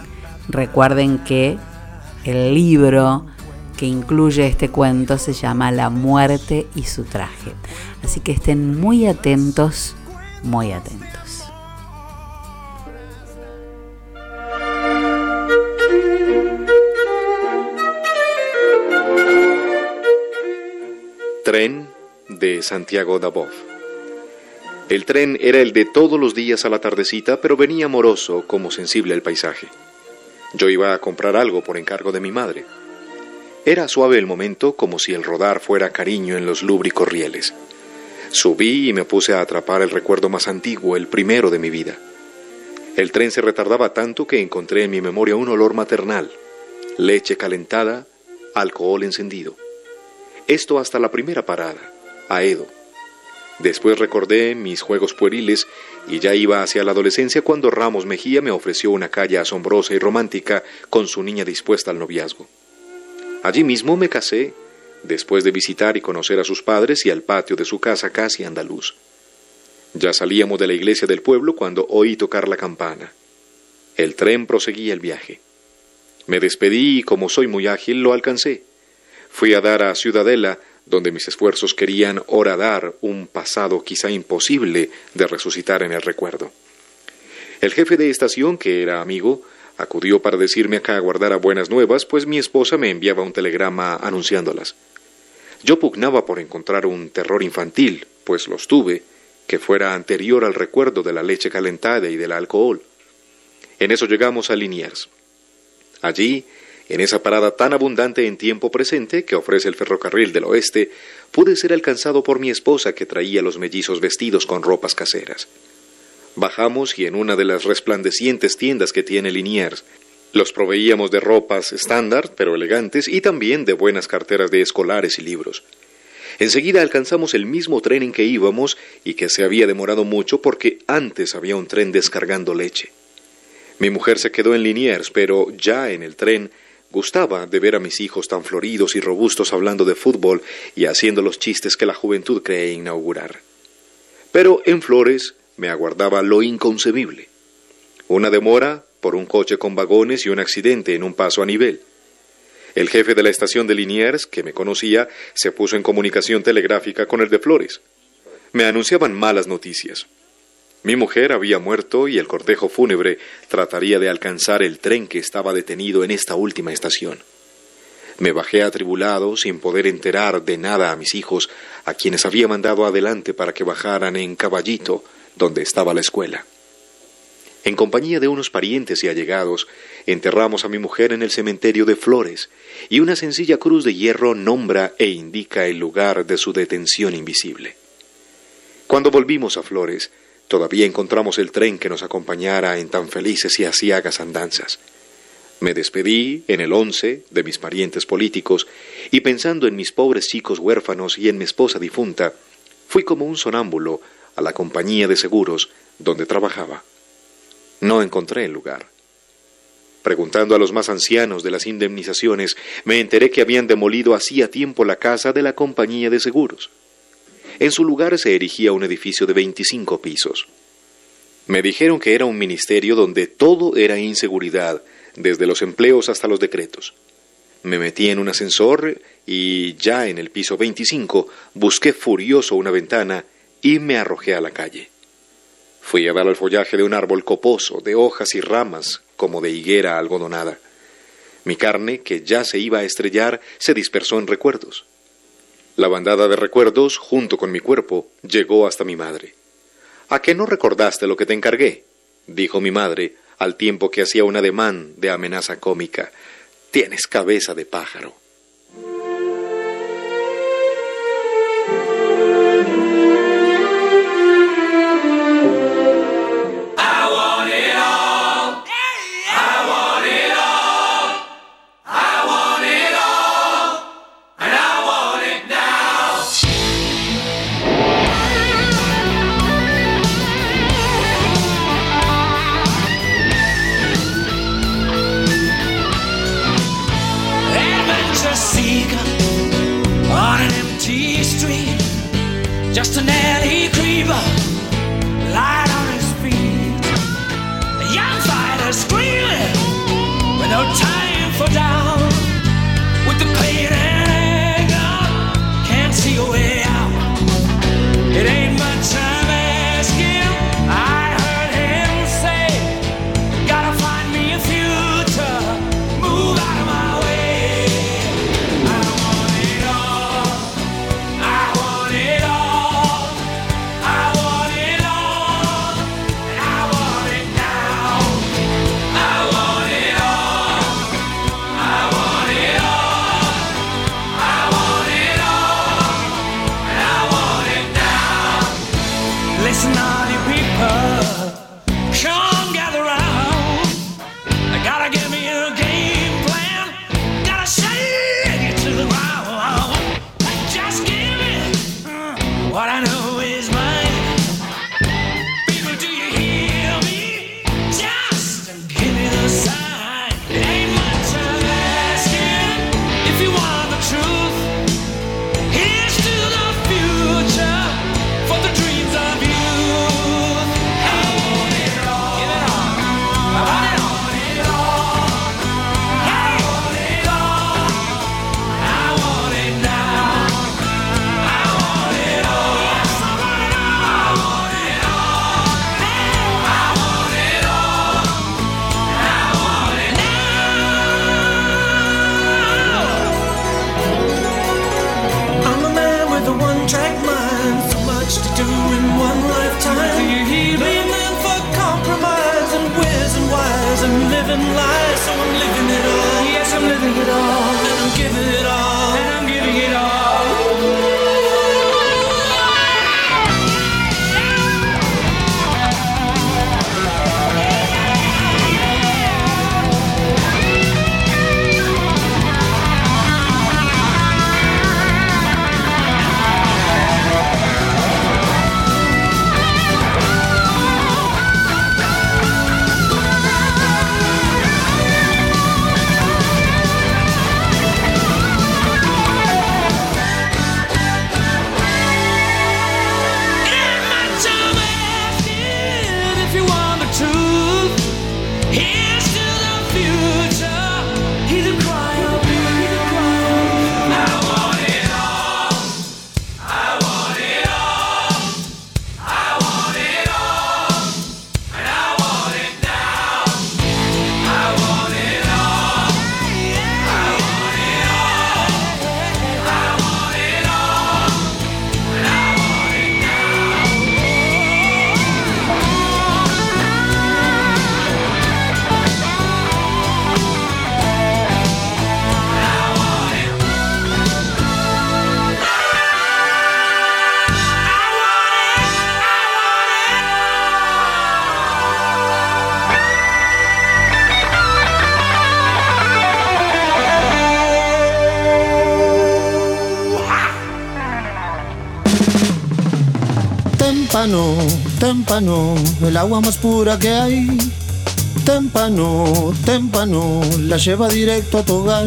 Recuerden que el libro que incluye este cuento se llama La muerte y su traje. Así que estén muy atentos, muy atentos. Tren de Santiago Dabov. El tren era el de todos los días a la tardecita, pero venía amoroso como sensible al paisaje. Yo iba a comprar algo por encargo de mi madre. Era suave el momento, como si el rodar fuera cariño en los lúbricos rieles. Subí y me puse a atrapar el recuerdo más antiguo, el primero de mi vida. El tren se retardaba tanto que encontré en mi memoria un olor maternal, leche calentada, alcohol encendido. Esto hasta la primera parada, a Edo. Después recordé mis juegos pueriles y ya iba hacia la adolescencia cuando Ramos Mejía me ofreció una calle asombrosa y romántica con su niña dispuesta al noviazgo. Allí mismo me casé, después de visitar y conocer a sus padres y al patio de su casa casi andaluz. Ya salíamos de la iglesia del pueblo cuando oí tocar la campana. El tren proseguía el viaje. Me despedí y como soy muy ágil lo alcancé. Fui a dar a Ciudadela, donde mis esfuerzos querían horadar un pasado quizá imposible de resucitar en el recuerdo. El jefe de estación, que era amigo, acudió para decirme acá aguardara buenas nuevas, pues mi esposa me enviaba un telegrama anunciándolas. Yo pugnaba por encontrar un terror infantil, pues los tuve, que fuera anterior al recuerdo de la leche calentada y del alcohol. En eso llegamos a Liniers. Allí en esa parada tan abundante en tiempo presente que ofrece el ferrocarril del oeste, pude ser alcanzado por mi esposa que traía los mellizos vestidos con ropas caseras. Bajamos y en una de las resplandecientes tiendas que tiene Liniers, los proveíamos de ropas estándar, pero elegantes, y también de buenas carteras de escolares y libros. Enseguida alcanzamos el mismo tren en que íbamos y que se había demorado mucho porque antes había un tren descargando leche. Mi mujer se quedó en Liniers, pero ya en el tren Gustaba de ver a mis hijos tan floridos y robustos hablando de fútbol y haciendo los chistes que la juventud cree inaugurar. Pero en Flores me aguardaba lo inconcebible. Una demora por un coche con vagones y un accidente en un paso a nivel. El jefe de la estación de Liniers, que me conocía, se puso en comunicación telegráfica con el de Flores. Me anunciaban malas noticias. Mi mujer había muerto y el cortejo fúnebre trataría de alcanzar el tren que estaba detenido en esta última estación. Me bajé atribulado, sin poder enterar de nada a mis hijos, a quienes había mandado adelante para que bajaran en Caballito, donde estaba la escuela. En compañía de unos parientes y allegados, enterramos a mi mujer en el cementerio de Flores, y una sencilla cruz de hierro nombra e indica el lugar de su detención invisible. Cuando volvimos a Flores, Todavía encontramos el tren que nos acompañara en tan felices y asiagas andanzas. Me despedí en el once de mis parientes políticos y pensando en mis pobres chicos huérfanos y en mi esposa difunta, fui como un sonámbulo a la compañía de seguros donde trabajaba. No encontré el lugar. Preguntando a los más ancianos de las indemnizaciones, me enteré que habían demolido hacía tiempo la casa de la compañía de seguros. En su lugar se erigía un edificio de 25 pisos. Me dijeron que era un ministerio donde todo era inseguridad, desde los empleos hasta los decretos. Me metí en un ascensor y ya en el piso 25 busqué furioso una ventana y me arrojé a la calle. Fui a dar al follaje de un árbol coposo, de hojas y ramas, como de higuera algodonada. Mi carne, que ya se iba a estrellar, se dispersó en recuerdos. La bandada de recuerdos, junto con mi cuerpo, llegó hasta mi madre. ¿A qué no recordaste lo que te encargué? dijo mi madre, al tiempo que hacía un ademán de amenaza cómica. Tienes cabeza de pájaro. témpano, el agua más pura que hay. Témpano, témpano, la lleva directo a tu hogar.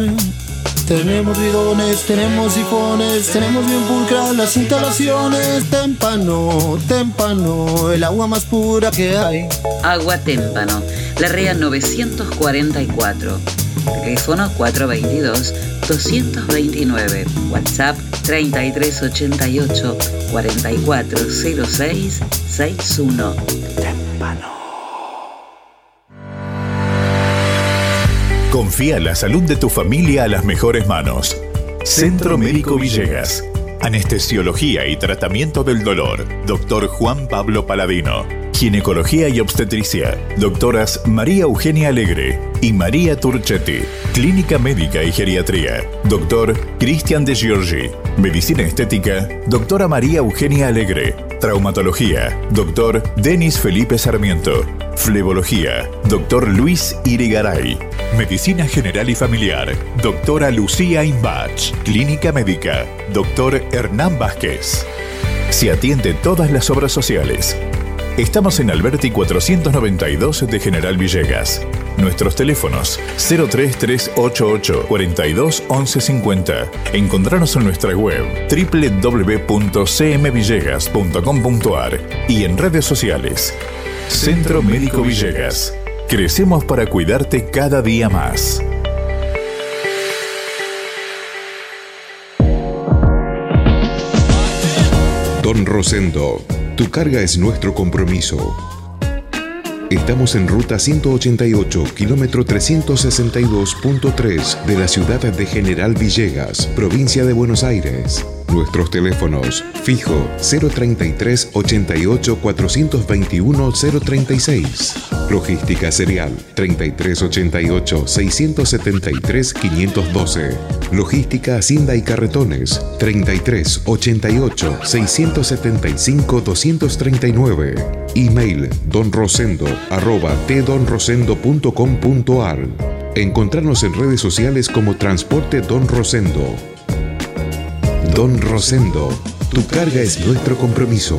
Tenemos bidones, tenemos sifones, tenemos bien pulcras las instalaciones. Témpano, témpano, el agua más pura que hay. Agua témpano, la REA 944, teléfono 422. 229, WhatsApp 3388 4406 61. Tempano. Confía la salud de tu familia a las mejores manos. Centro Médico Villegas. Anestesiología y Tratamiento del Dolor. Doctor Juan Pablo Paladino. Ginecología y obstetricia. Doctoras María Eugenia Alegre y María Turchetti. Clínica médica y geriatría. Doctor Cristian de Giorgi. Medicina estética. Doctora María Eugenia Alegre. Traumatología. Doctor Denis Felipe Sarmiento. Flebología. Doctor Luis Irigaray. Medicina General y Familiar. Doctora Lucía Imbach. Clínica Médica. Doctor Hernán Vázquez. Se atiende todas las obras sociales. Estamos en Alberti 492 de General Villegas. Nuestros teléfonos 03388 42 1150. Encontrarnos en nuestra web www.cmvillegas.com.ar y en redes sociales. Centro Médico Villegas. Crecemos para cuidarte cada día más. Don Rosendo, tu carga es nuestro compromiso. Estamos en ruta 188, kilómetro 362.3 de la ciudad de General Villegas, provincia de Buenos Aires. Nuestros teléfonos fijo 033 88 421 036. Logística serial 33 88 673 512. Logística Hacienda y Carretones 33 88 675 239. Email donrosendo arroba tdonrosendo.com.ar. Encontrarnos en redes sociales como Transporte Don Rosendo. Don Rosendo, tu carga es nuestro compromiso.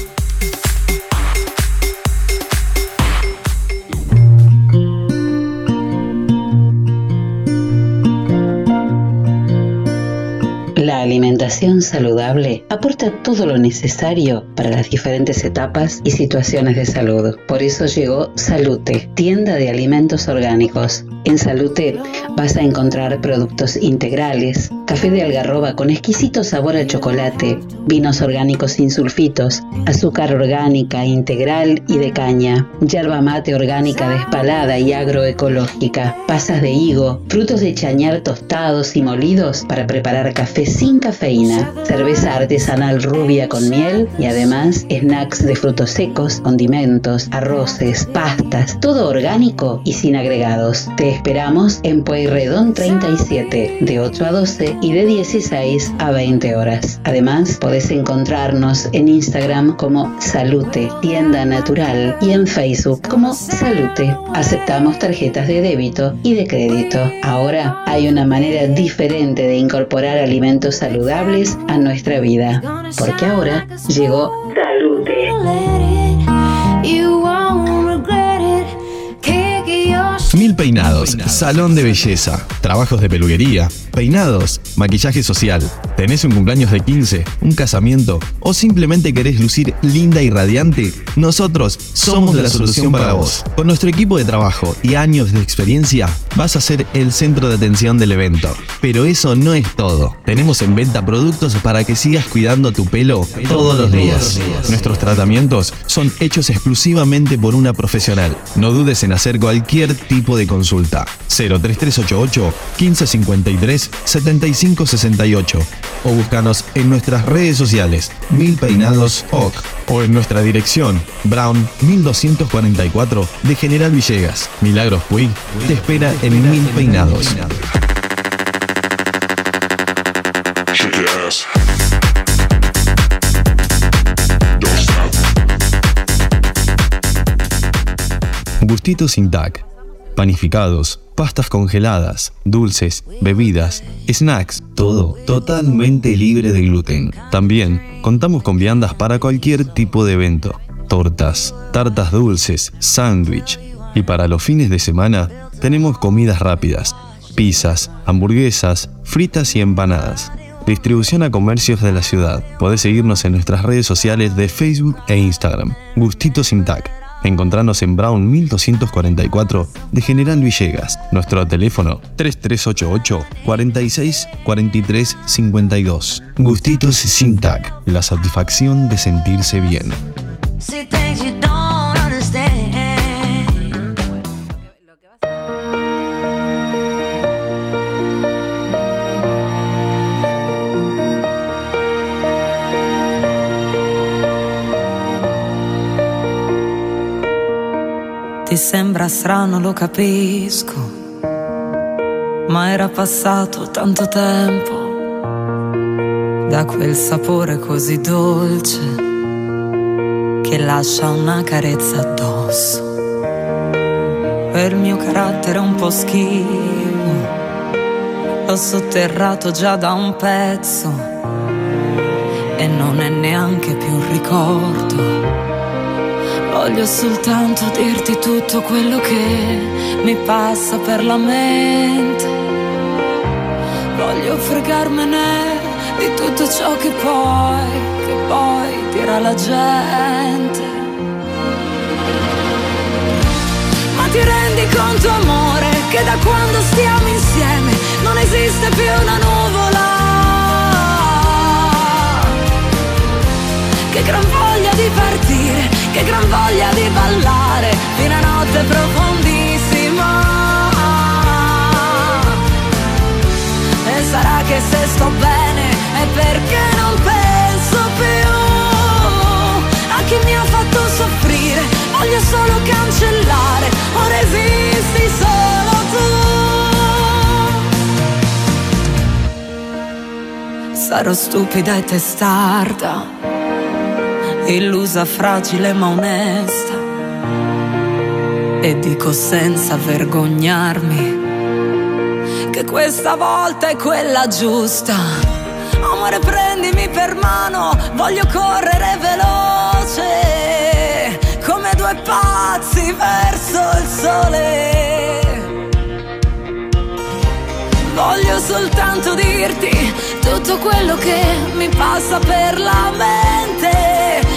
Alimentación saludable aporta todo lo necesario para las diferentes etapas y situaciones de salud. Por eso llegó Salute, tienda de alimentos orgánicos. En Salute vas a encontrar productos integrales, café de algarroba con exquisito sabor a chocolate, vinos orgánicos sin sulfitos, azúcar orgánica, integral y de caña, yerba mate orgánica despalada y agroecológica, pasas de higo, frutos de chañar tostados y molidos para preparar café sin cafeína, cerveza artesanal rubia con miel y además snacks de frutos secos, condimentos, arroces, pastas, todo orgánico y sin agregados. Te esperamos en Pueyrredón 37, de 8 a 12 y de 16 a 20 horas. Además, podés encontrarnos en Instagram como Salute, tienda natural, y en Facebook como Salute. Aceptamos tarjetas de débito y de crédito. Ahora hay una manera diferente de incorporar alimentos saludables a nuestra vida, porque ahora llegó Salute. Peinados, salón de belleza, trabajos de peluquería, peinados, maquillaje social. ¿Tenés un cumpleaños de 15, un casamiento o simplemente querés lucir linda y radiante? Nosotros somos la solución para vos. Con nuestro equipo de trabajo y años de experiencia, vas a ser el centro de atención del evento. Pero eso no es todo. Tenemos en venta productos para que sigas cuidando tu pelo todos los días. Nuestros tratamientos son hechos exclusivamente por una profesional. No dudes en hacer cualquier tipo de consulta. 03388 1553 7568 o búscanos en nuestras redes sociales Mil Peinados OC o en nuestra dirección Brown 1244 de General Villegas. Milagros Puig te espera en Mil Peinados. Gustitos sin tac. Panificados, pastas congeladas, dulces, bebidas, snacks, todo totalmente libre de gluten. También contamos con viandas para cualquier tipo de evento. Tortas, tartas dulces, sándwich. Y para los fines de semana tenemos comidas rápidas, pizzas, hamburguesas, fritas y empanadas. distribución a comercios de la ciudad. Podés seguirnos en nuestras redes sociales de Facebook e Instagram. Gustito Sin Tac. Encontrarnos en Brown 1244 de General Villegas. Nuestro teléfono 3388 46 43 52. Gustitos Sin Tac. La satisfacción de sentirse bien. Ti sembra strano, lo capisco, ma era passato tanto tempo da quel sapore così dolce che lascia una carezza addosso. Quel mio carattere un po' schivo, l'ho sotterrato già da un pezzo e non è neanche più un ricordo. Voglio soltanto dirti tutto quello che mi passa per la mente. Voglio fregarmene di tutto ciò che poi, che poi dirà la gente. Ma ti rendi conto amore che da quando stiamo insieme non esiste più una nuvola? Che gran voglia di partire, che gran voglia di ballare fino a notte profondissima. E sarà che se sto bene è perché non penso più a chi mi ha fatto soffrire. Voglio solo cancellare, ora esisti solo tu. Sarò stupida e testarda illusa, fragile ma onesta. E dico senza vergognarmi che questa volta è quella giusta. Amore, prendimi per mano, voglio correre veloce, come due pazzi verso il sole. Voglio soltanto dirti tutto quello che mi passa per la mente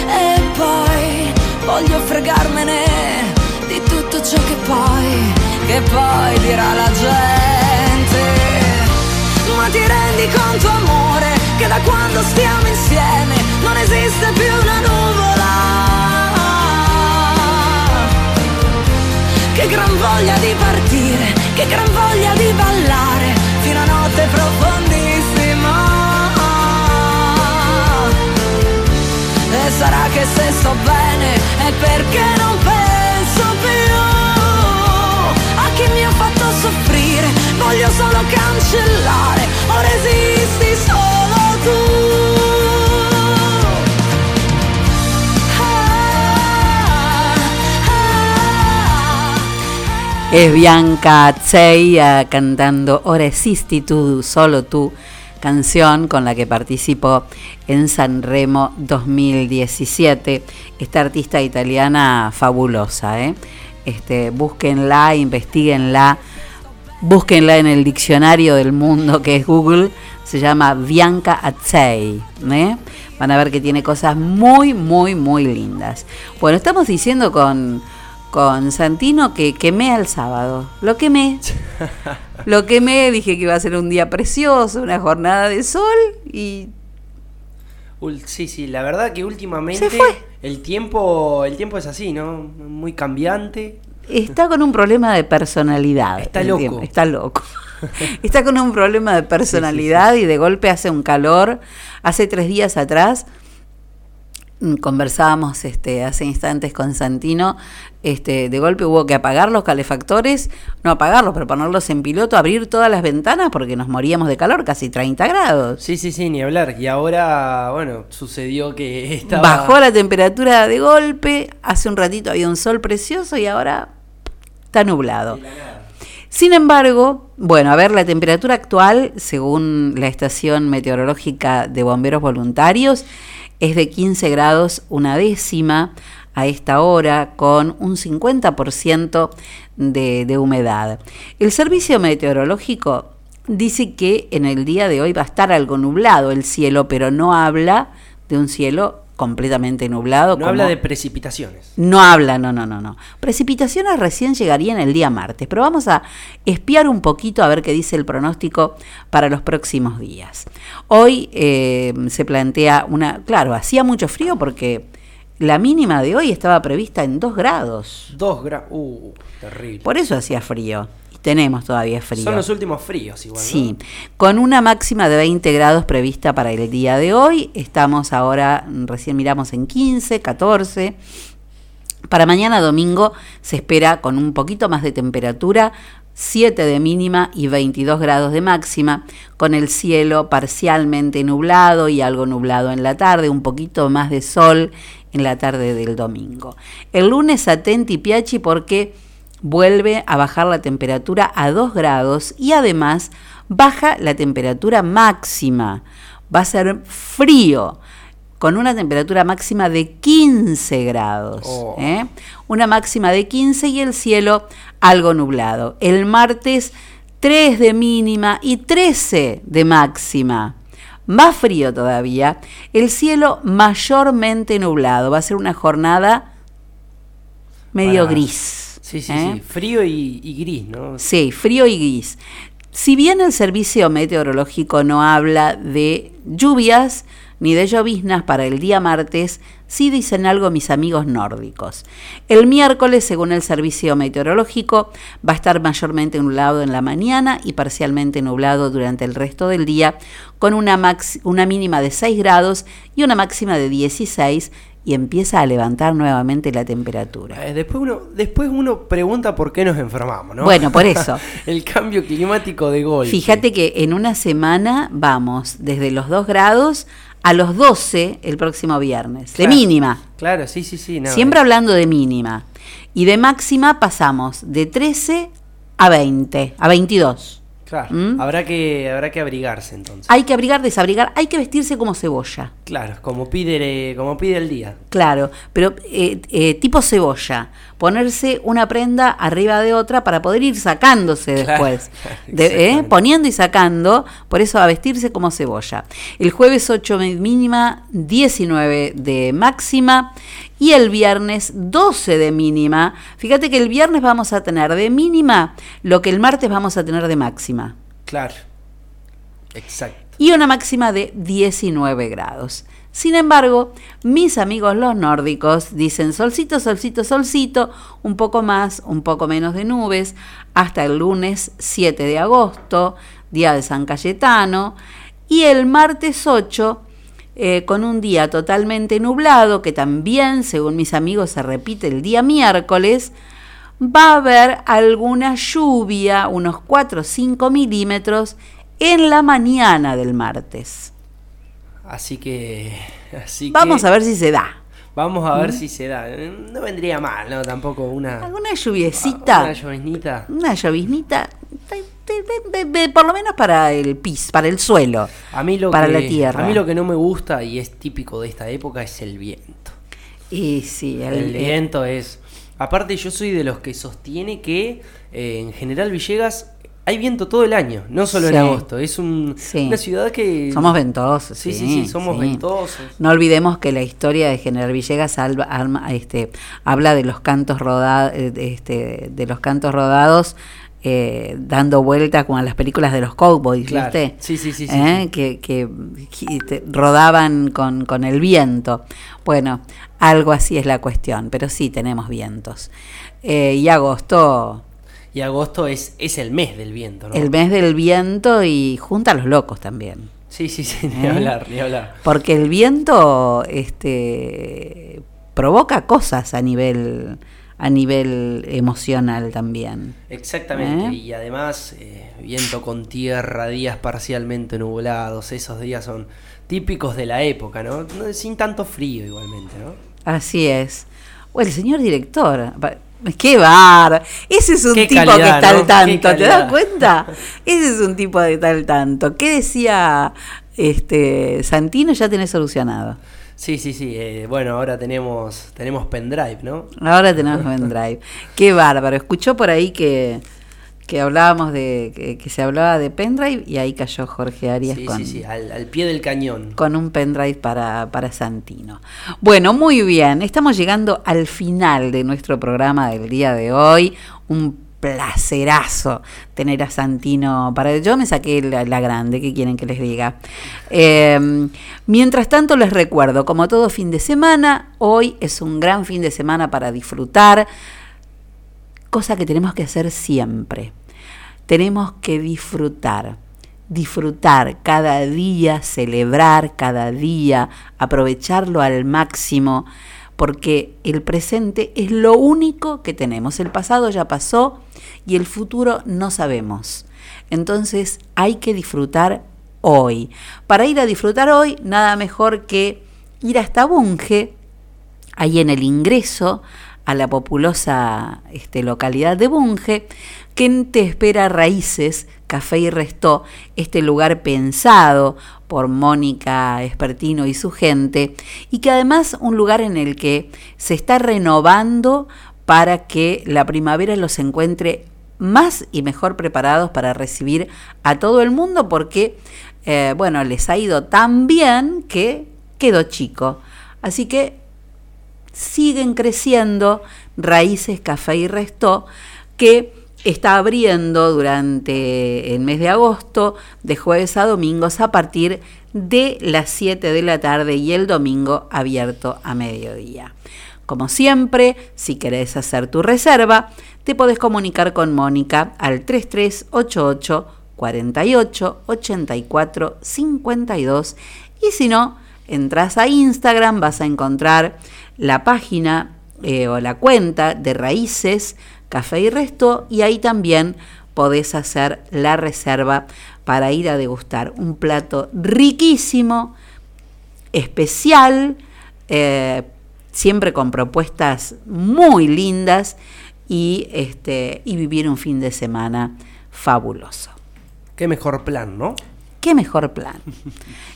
poi voglio fregarmene di tutto ciò che poi, che poi dirà la gente. Ma ti rendi conto amore che da quando stiamo insieme non esiste più una nuvola? Che gran voglia di partire, che gran voglia di ballare fino a notte profondissima. E sarà che se sto bene è perché non penso più a chi mi ha fatto soffrire. Voglio solo cancellare, ora esisti solo tu. Es Bianca eh, cantando Ora esisti tú, solo tú, canción con la que participó en San Remo 2017. Esta artista italiana fabulosa, ¿eh? Este, búsquenla, investiguenla, búsquenla en el diccionario del mundo que es Google, se llama Bianca Azzei. ¿eh? Van a ver que tiene cosas muy, muy, muy lindas. Bueno, estamos diciendo con, con Santino que quemé al sábado. Lo quemé. Lo quemé, dije que iba a ser un día precioso, una jornada de sol y Sí, sí, la verdad que últimamente Se fue. el tiempo el tiempo es así, ¿no? Muy cambiante. está con un problema de personalidad. Está loco. tiempo, Está loco. Está con un problema de personalidad y de golpe hace un calor. Hace tres días atrás conversábamos este, hace instantes con Santino, este, de golpe hubo que apagar los calefactores, no apagarlos, pero ponerlos en piloto, abrir todas las ventanas porque nos moríamos de calor, casi 30 grados. Sí, sí, sí, ni hablar. Y ahora, bueno, sucedió que estaba Bajó la temperatura de golpe, hace un ratito había un sol precioso y ahora está nublado. Sin embargo, bueno, a ver, la temperatura actual, según la estación meteorológica de bomberos voluntarios, es de 15 grados una décima a esta hora, con un 50% de, de humedad. El servicio meteorológico dice que en el día de hoy va a estar algo nublado el cielo, pero no habla de un cielo completamente nublado. No como- habla de precipitaciones. No habla, no, no, no, no. Precipitaciones recién llegarían el día martes, pero vamos a espiar un poquito a ver qué dice el pronóstico para los próximos días. Hoy eh, se plantea una, claro, hacía mucho frío porque la mínima de hoy estaba prevista en 2 grados. Dos grados. Uh, terrible. Por eso hacía frío. Tenemos todavía frío. Son los últimos fríos igual. ¿no? Sí, con una máxima de 20 grados prevista para el día de hoy. Estamos ahora, recién miramos en 15, 14. Para mañana domingo se espera con un poquito más de temperatura, 7 de mínima y 22 grados de máxima, con el cielo parcialmente nublado y algo nublado en la tarde, un poquito más de sol en la tarde del domingo. El lunes atenti piachi porque vuelve a bajar la temperatura a 2 grados y además baja la temperatura máxima. Va a ser frío con una temperatura máxima de 15 grados. Oh. ¿eh? Una máxima de 15 y el cielo algo nublado. El martes 3 de mínima y 13 de máxima. Más frío todavía. El cielo mayormente nublado. Va a ser una jornada medio Para- gris. Sí, sí, ¿eh? sí. Frío y, y gris, ¿no? Sí, frío y gris. Si bien el servicio meteorológico no habla de lluvias ni de lloviznas para el día martes, sí dicen algo mis amigos nórdicos. El miércoles, según el servicio meteorológico, va a estar mayormente nublado en la mañana y parcialmente nublado durante el resto del día, con una, max- una mínima de 6 grados y una máxima de 16 y empieza a levantar nuevamente la temperatura. Eh, después, uno, después uno pregunta por qué nos enfermamos, ¿no? Bueno, por eso. el cambio climático de golpe. Fíjate que en una semana vamos desde los 2 grados a los 12 el próximo viernes, de mínima. Claro, sí, sí, sí. no, Siempre hablando de mínima. Y de máxima pasamos de 13 a 20, a 22. Claro, ¿Mm? habrá, que, habrá que abrigarse entonces. Hay que abrigar, desabrigar, hay que vestirse como cebolla. Claro, como pide, como pide el día. Claro, pero eh, eh, tipo cebolla, ponerse una prenda arriba de otra para poder ir sacándose Claro, después, De- eh, poniendo y sacando, por eso a vestirse como cebolla. El jueves 8 de mínima, 19 de máxima y el viernes 12 de mínima. Fíjate que el viernes vamos a tener de mínima lo que el martes vamos a tener de máxima Claro. Exacto. y una máxima de 19 grados. Sin embargo, mis amigos los nórdicos dicen solcito, solcito, solcito, un poco más, un poco menos de nubes, hasta el lunes 7 de agosto, día de San Cayetano, y el martes 8, eh, con un día totalmente nublado, que también, según mis amigos, se repite el día miércoles, va a haber alguna lluvia, unos 4 o 5 milímetros, en la mañana del martes. Así que. Así Vamos que a ver si se da. Vamos a ver ¿Mm? si se da. No vendría mal, ¿no? Tampoco una. Alguna lluviecita, Una lloviznita. una lloviznita, por lo menos para el pis, para el suelo, A mí lo para que, la tierra. A mí lo que no me gusta y es típico de esta época es el viento. Y sí, el, El, viento es. Aparte, yo soy de los que sostiene que eh, en general Villegas hay viento todo el año, no solo Sí. en agosto. Es un- Sí. una ciudad que. Somos ventosos. Sí, Sí, sí, somos ventosos. No olvidemos que la historia de General Villegas alba- alma- este, habla de los cantos rodados, este, de los cantos rodados eh, dando vuelta como a las películas de los cowboys, Claro. ¿viste? Sí, sí, sí, ¿Eh? sí. Que, que te- rodaban con, con el viento. Bueno, algo así es la cuestión, pero sí tenemos vientos. Eh, y agosto, Y agosto es, es el mes del viento, ¿no? el mes del viento y junta a los locos también. Sí, sí, sí, ni ¿Eh? hablar, ni hablar. Porque el viento este, provoca cosas a nivel, a nivel emocional también. Exactamente, ¿Eh? y además eh, viento con tierra, días parcialmente nublados, esos días son típicos de la época, ¿no? No, Sin tanto frío igualmente, ¿no? Así es. O el señor director. ¡Qué bar! Ese es un Qué tipo que está ¿no? al tanto, ¿te das cuenta? Ese es un tipo de tal tanto. ¿Qué decía este Santino? Ya tenés solucionado. Sí, sí, sí, eh, bueno, ahora tenemos, tenemos pendrive, ¿no? Ahora tenemos pendrive. Qué bárbaro. Escuchó por ahí que, que hablábamos de que, que se hablaba de pendrive y ahí cayó Jorge Arias Sí, con, sí, sí, al, al pie del cañón. con un pendrive para, para Santino. Bueno, muy bien, estamos llegando al final de nuestro programa del día de hoy. Un placerazo tener a Santino para... Yo me saqué la, la grande, ¿qué quieren que les diga? Eh, mientras tanto les recuerdo, como todo fin de semana, hoy es un gran fin de semana para disfrutar, cosa que tenemos que hacer siempre. Tenemos que disfrutar disfrutar cada día, celebrar cada día, aprovecharlo al máximo, porque el presente es lo único que tenemos. El pasado ya pasó y el futuro no sabemos. Entonces hay que disfrutar hoy. Para ir a disfrutar hoy, nada mejor que ir hasta Bunge, ahí en el ingreso a la populosa este, localidad de Bunge, que te espera Raíces, Café y Restó, este lugar pensado por Mónica Espertino y su gente, y que además un lugar en el que se está renovando para que la primavera los encuentre más y mejor preparados para recibir a todo el mundo, porque, eh, bueno, les ha ido tan bien que quedó chico. Así que siguen creciendo Raíces Café y Restó, que está abriendo durante el mes de agosto, de jueves a domingos, a partir de las 7 de la tarde y el domingo abierto a mediodía. Como siempre, si querés hacer tu reserva, te podés comunicar con Mónica al 3388 48 84 52 y si no, entras a Instagram, vas a encontrar la página eh, o la cuenta de Raíces Café y Resto y ahí también podés hacer la reserva para ir a degustar un plato riquísimo, especial, eh, siempre con propuestas muy lindas y, este, y vivir un fin de semana fabuloso. Qué mejor plan, ¿no? ¿Qué mejor plan?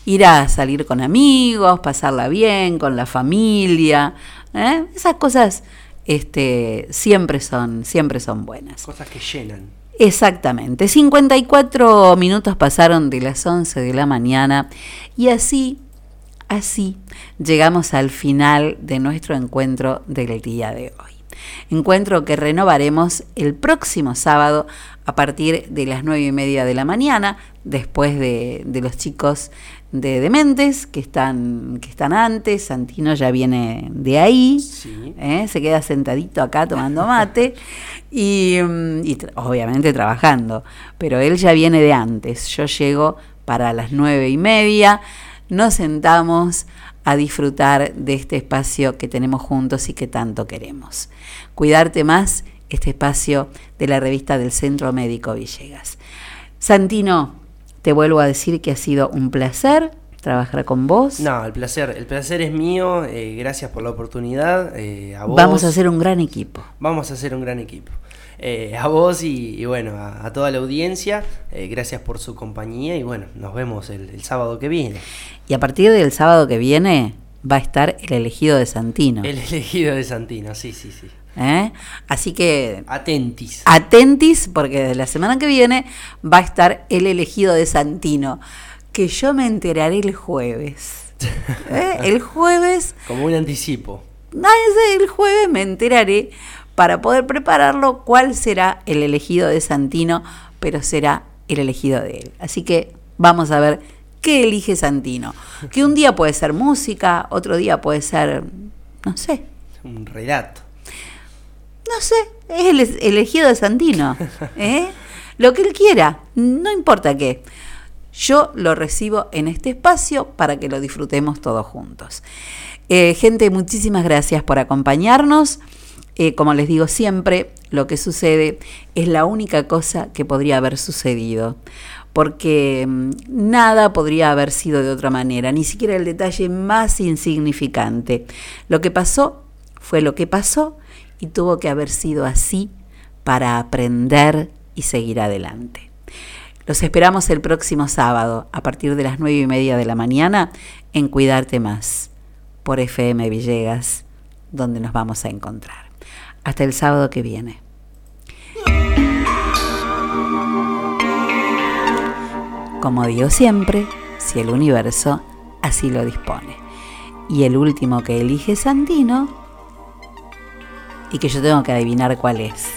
Ir a salir con amigos, pasarla bien, con la familia. ¿eh? Esas cosas este, siempre, son, siempre son buenas. Cosas que llenan. Exactamente. 54 minutos pasaron de las 11 de la mañana y así, así llegamos al final de nuestro encuentro del día de hoy. Encuentro que renovaremos el próximo sábado a partir de las nueve y media de la mañana, después de, de los chicos de Dementes que están, que están antes. Santino ya viene de ahí, ¿eh? se queda sentadito acá tomando mate y, mm, y tra- obviamente trabajando, pero él ya viene de antes. Yo llego para las nueve y media, nos sentamos a disfrutar de este espacio que tenemos juntos y que tanto queremos. Cuidarte más, este espacio de la revista del Centro Médico Villegas. Santino, te vuelvo a decir que ha sido un placer trabajar con vos. No, el placer, el placer es mío. eh, gracias por la oportunidad. eh, a vos. Vamos a hacer un gran equipo. Vamos a hacer un gran equipo. Eh, a vos y, y bueno, a, a toda la audiencia, gracias por su compañía y bueno, nos vemos el, el sábado que viene. Y a partir del sábado que viene va a estar el elegido de Santino. El elegido de Santino, sí, sí, sí. ¿Eh? Así que Atentis. atentis porque de la semana que viene va a estar el elegido de Santino, que yo me enteraré el jueves. ¿eh? El jueves, Como un anticipo. no, ese- el jueves me enteraré para poder prepararlo cuál será el elegido de Santino, pero será el elegido de él. Así que vamos a ver qué elige Santino. Que un día puede ser música, otro día puede ser, no sé, Un relato. No sé, es el elegido de Santino. ¿eh? Lo que él quiera, no importa qué. Yo lo recibo en este espacio para que lo disfrutemos todos juntos. Eh, gente, muchísimas gracias por acompañarnos. Eh, como les digo siempre, lo que sucede es la única cosa que podría haber sucedido. Porque mm, nada podría haber sido de otra manera, ni siquiera el detalle más insignificante. Lo que pasó fue lo que pasó y tuvo que haber sido así para aprender y seguir adelante. Los esperamos el próximo sábado a partir de las nueve y media de la mañana en Cuidarte Más por FM Villegas, donde nos vamos a encontrar. Hasta el sábado que viene. como digo siempre, si el universo así lo dispone. Y el último que elige Santino, y que yo tengo que adivinar cuál es.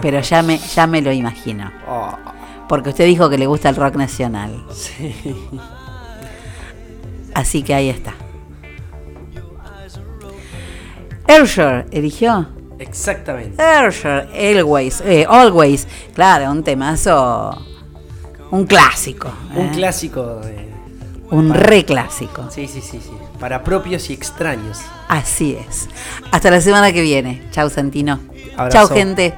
Pero ya me, ya me lo imagino. Oh, Porque usted dijo que le gusta el rock nacional. sí. Así que ahí está. Ershore eligió. Exactamente. Ershore, Always, eh, Always. Claro, un temazo. Un clásico. Un ¿eh? clásico de. Un re clásico. Sí, sí, sí, sí para propios y extraños. Así es. Hasta la semana que viene. Chau, Santino. Chau, gente.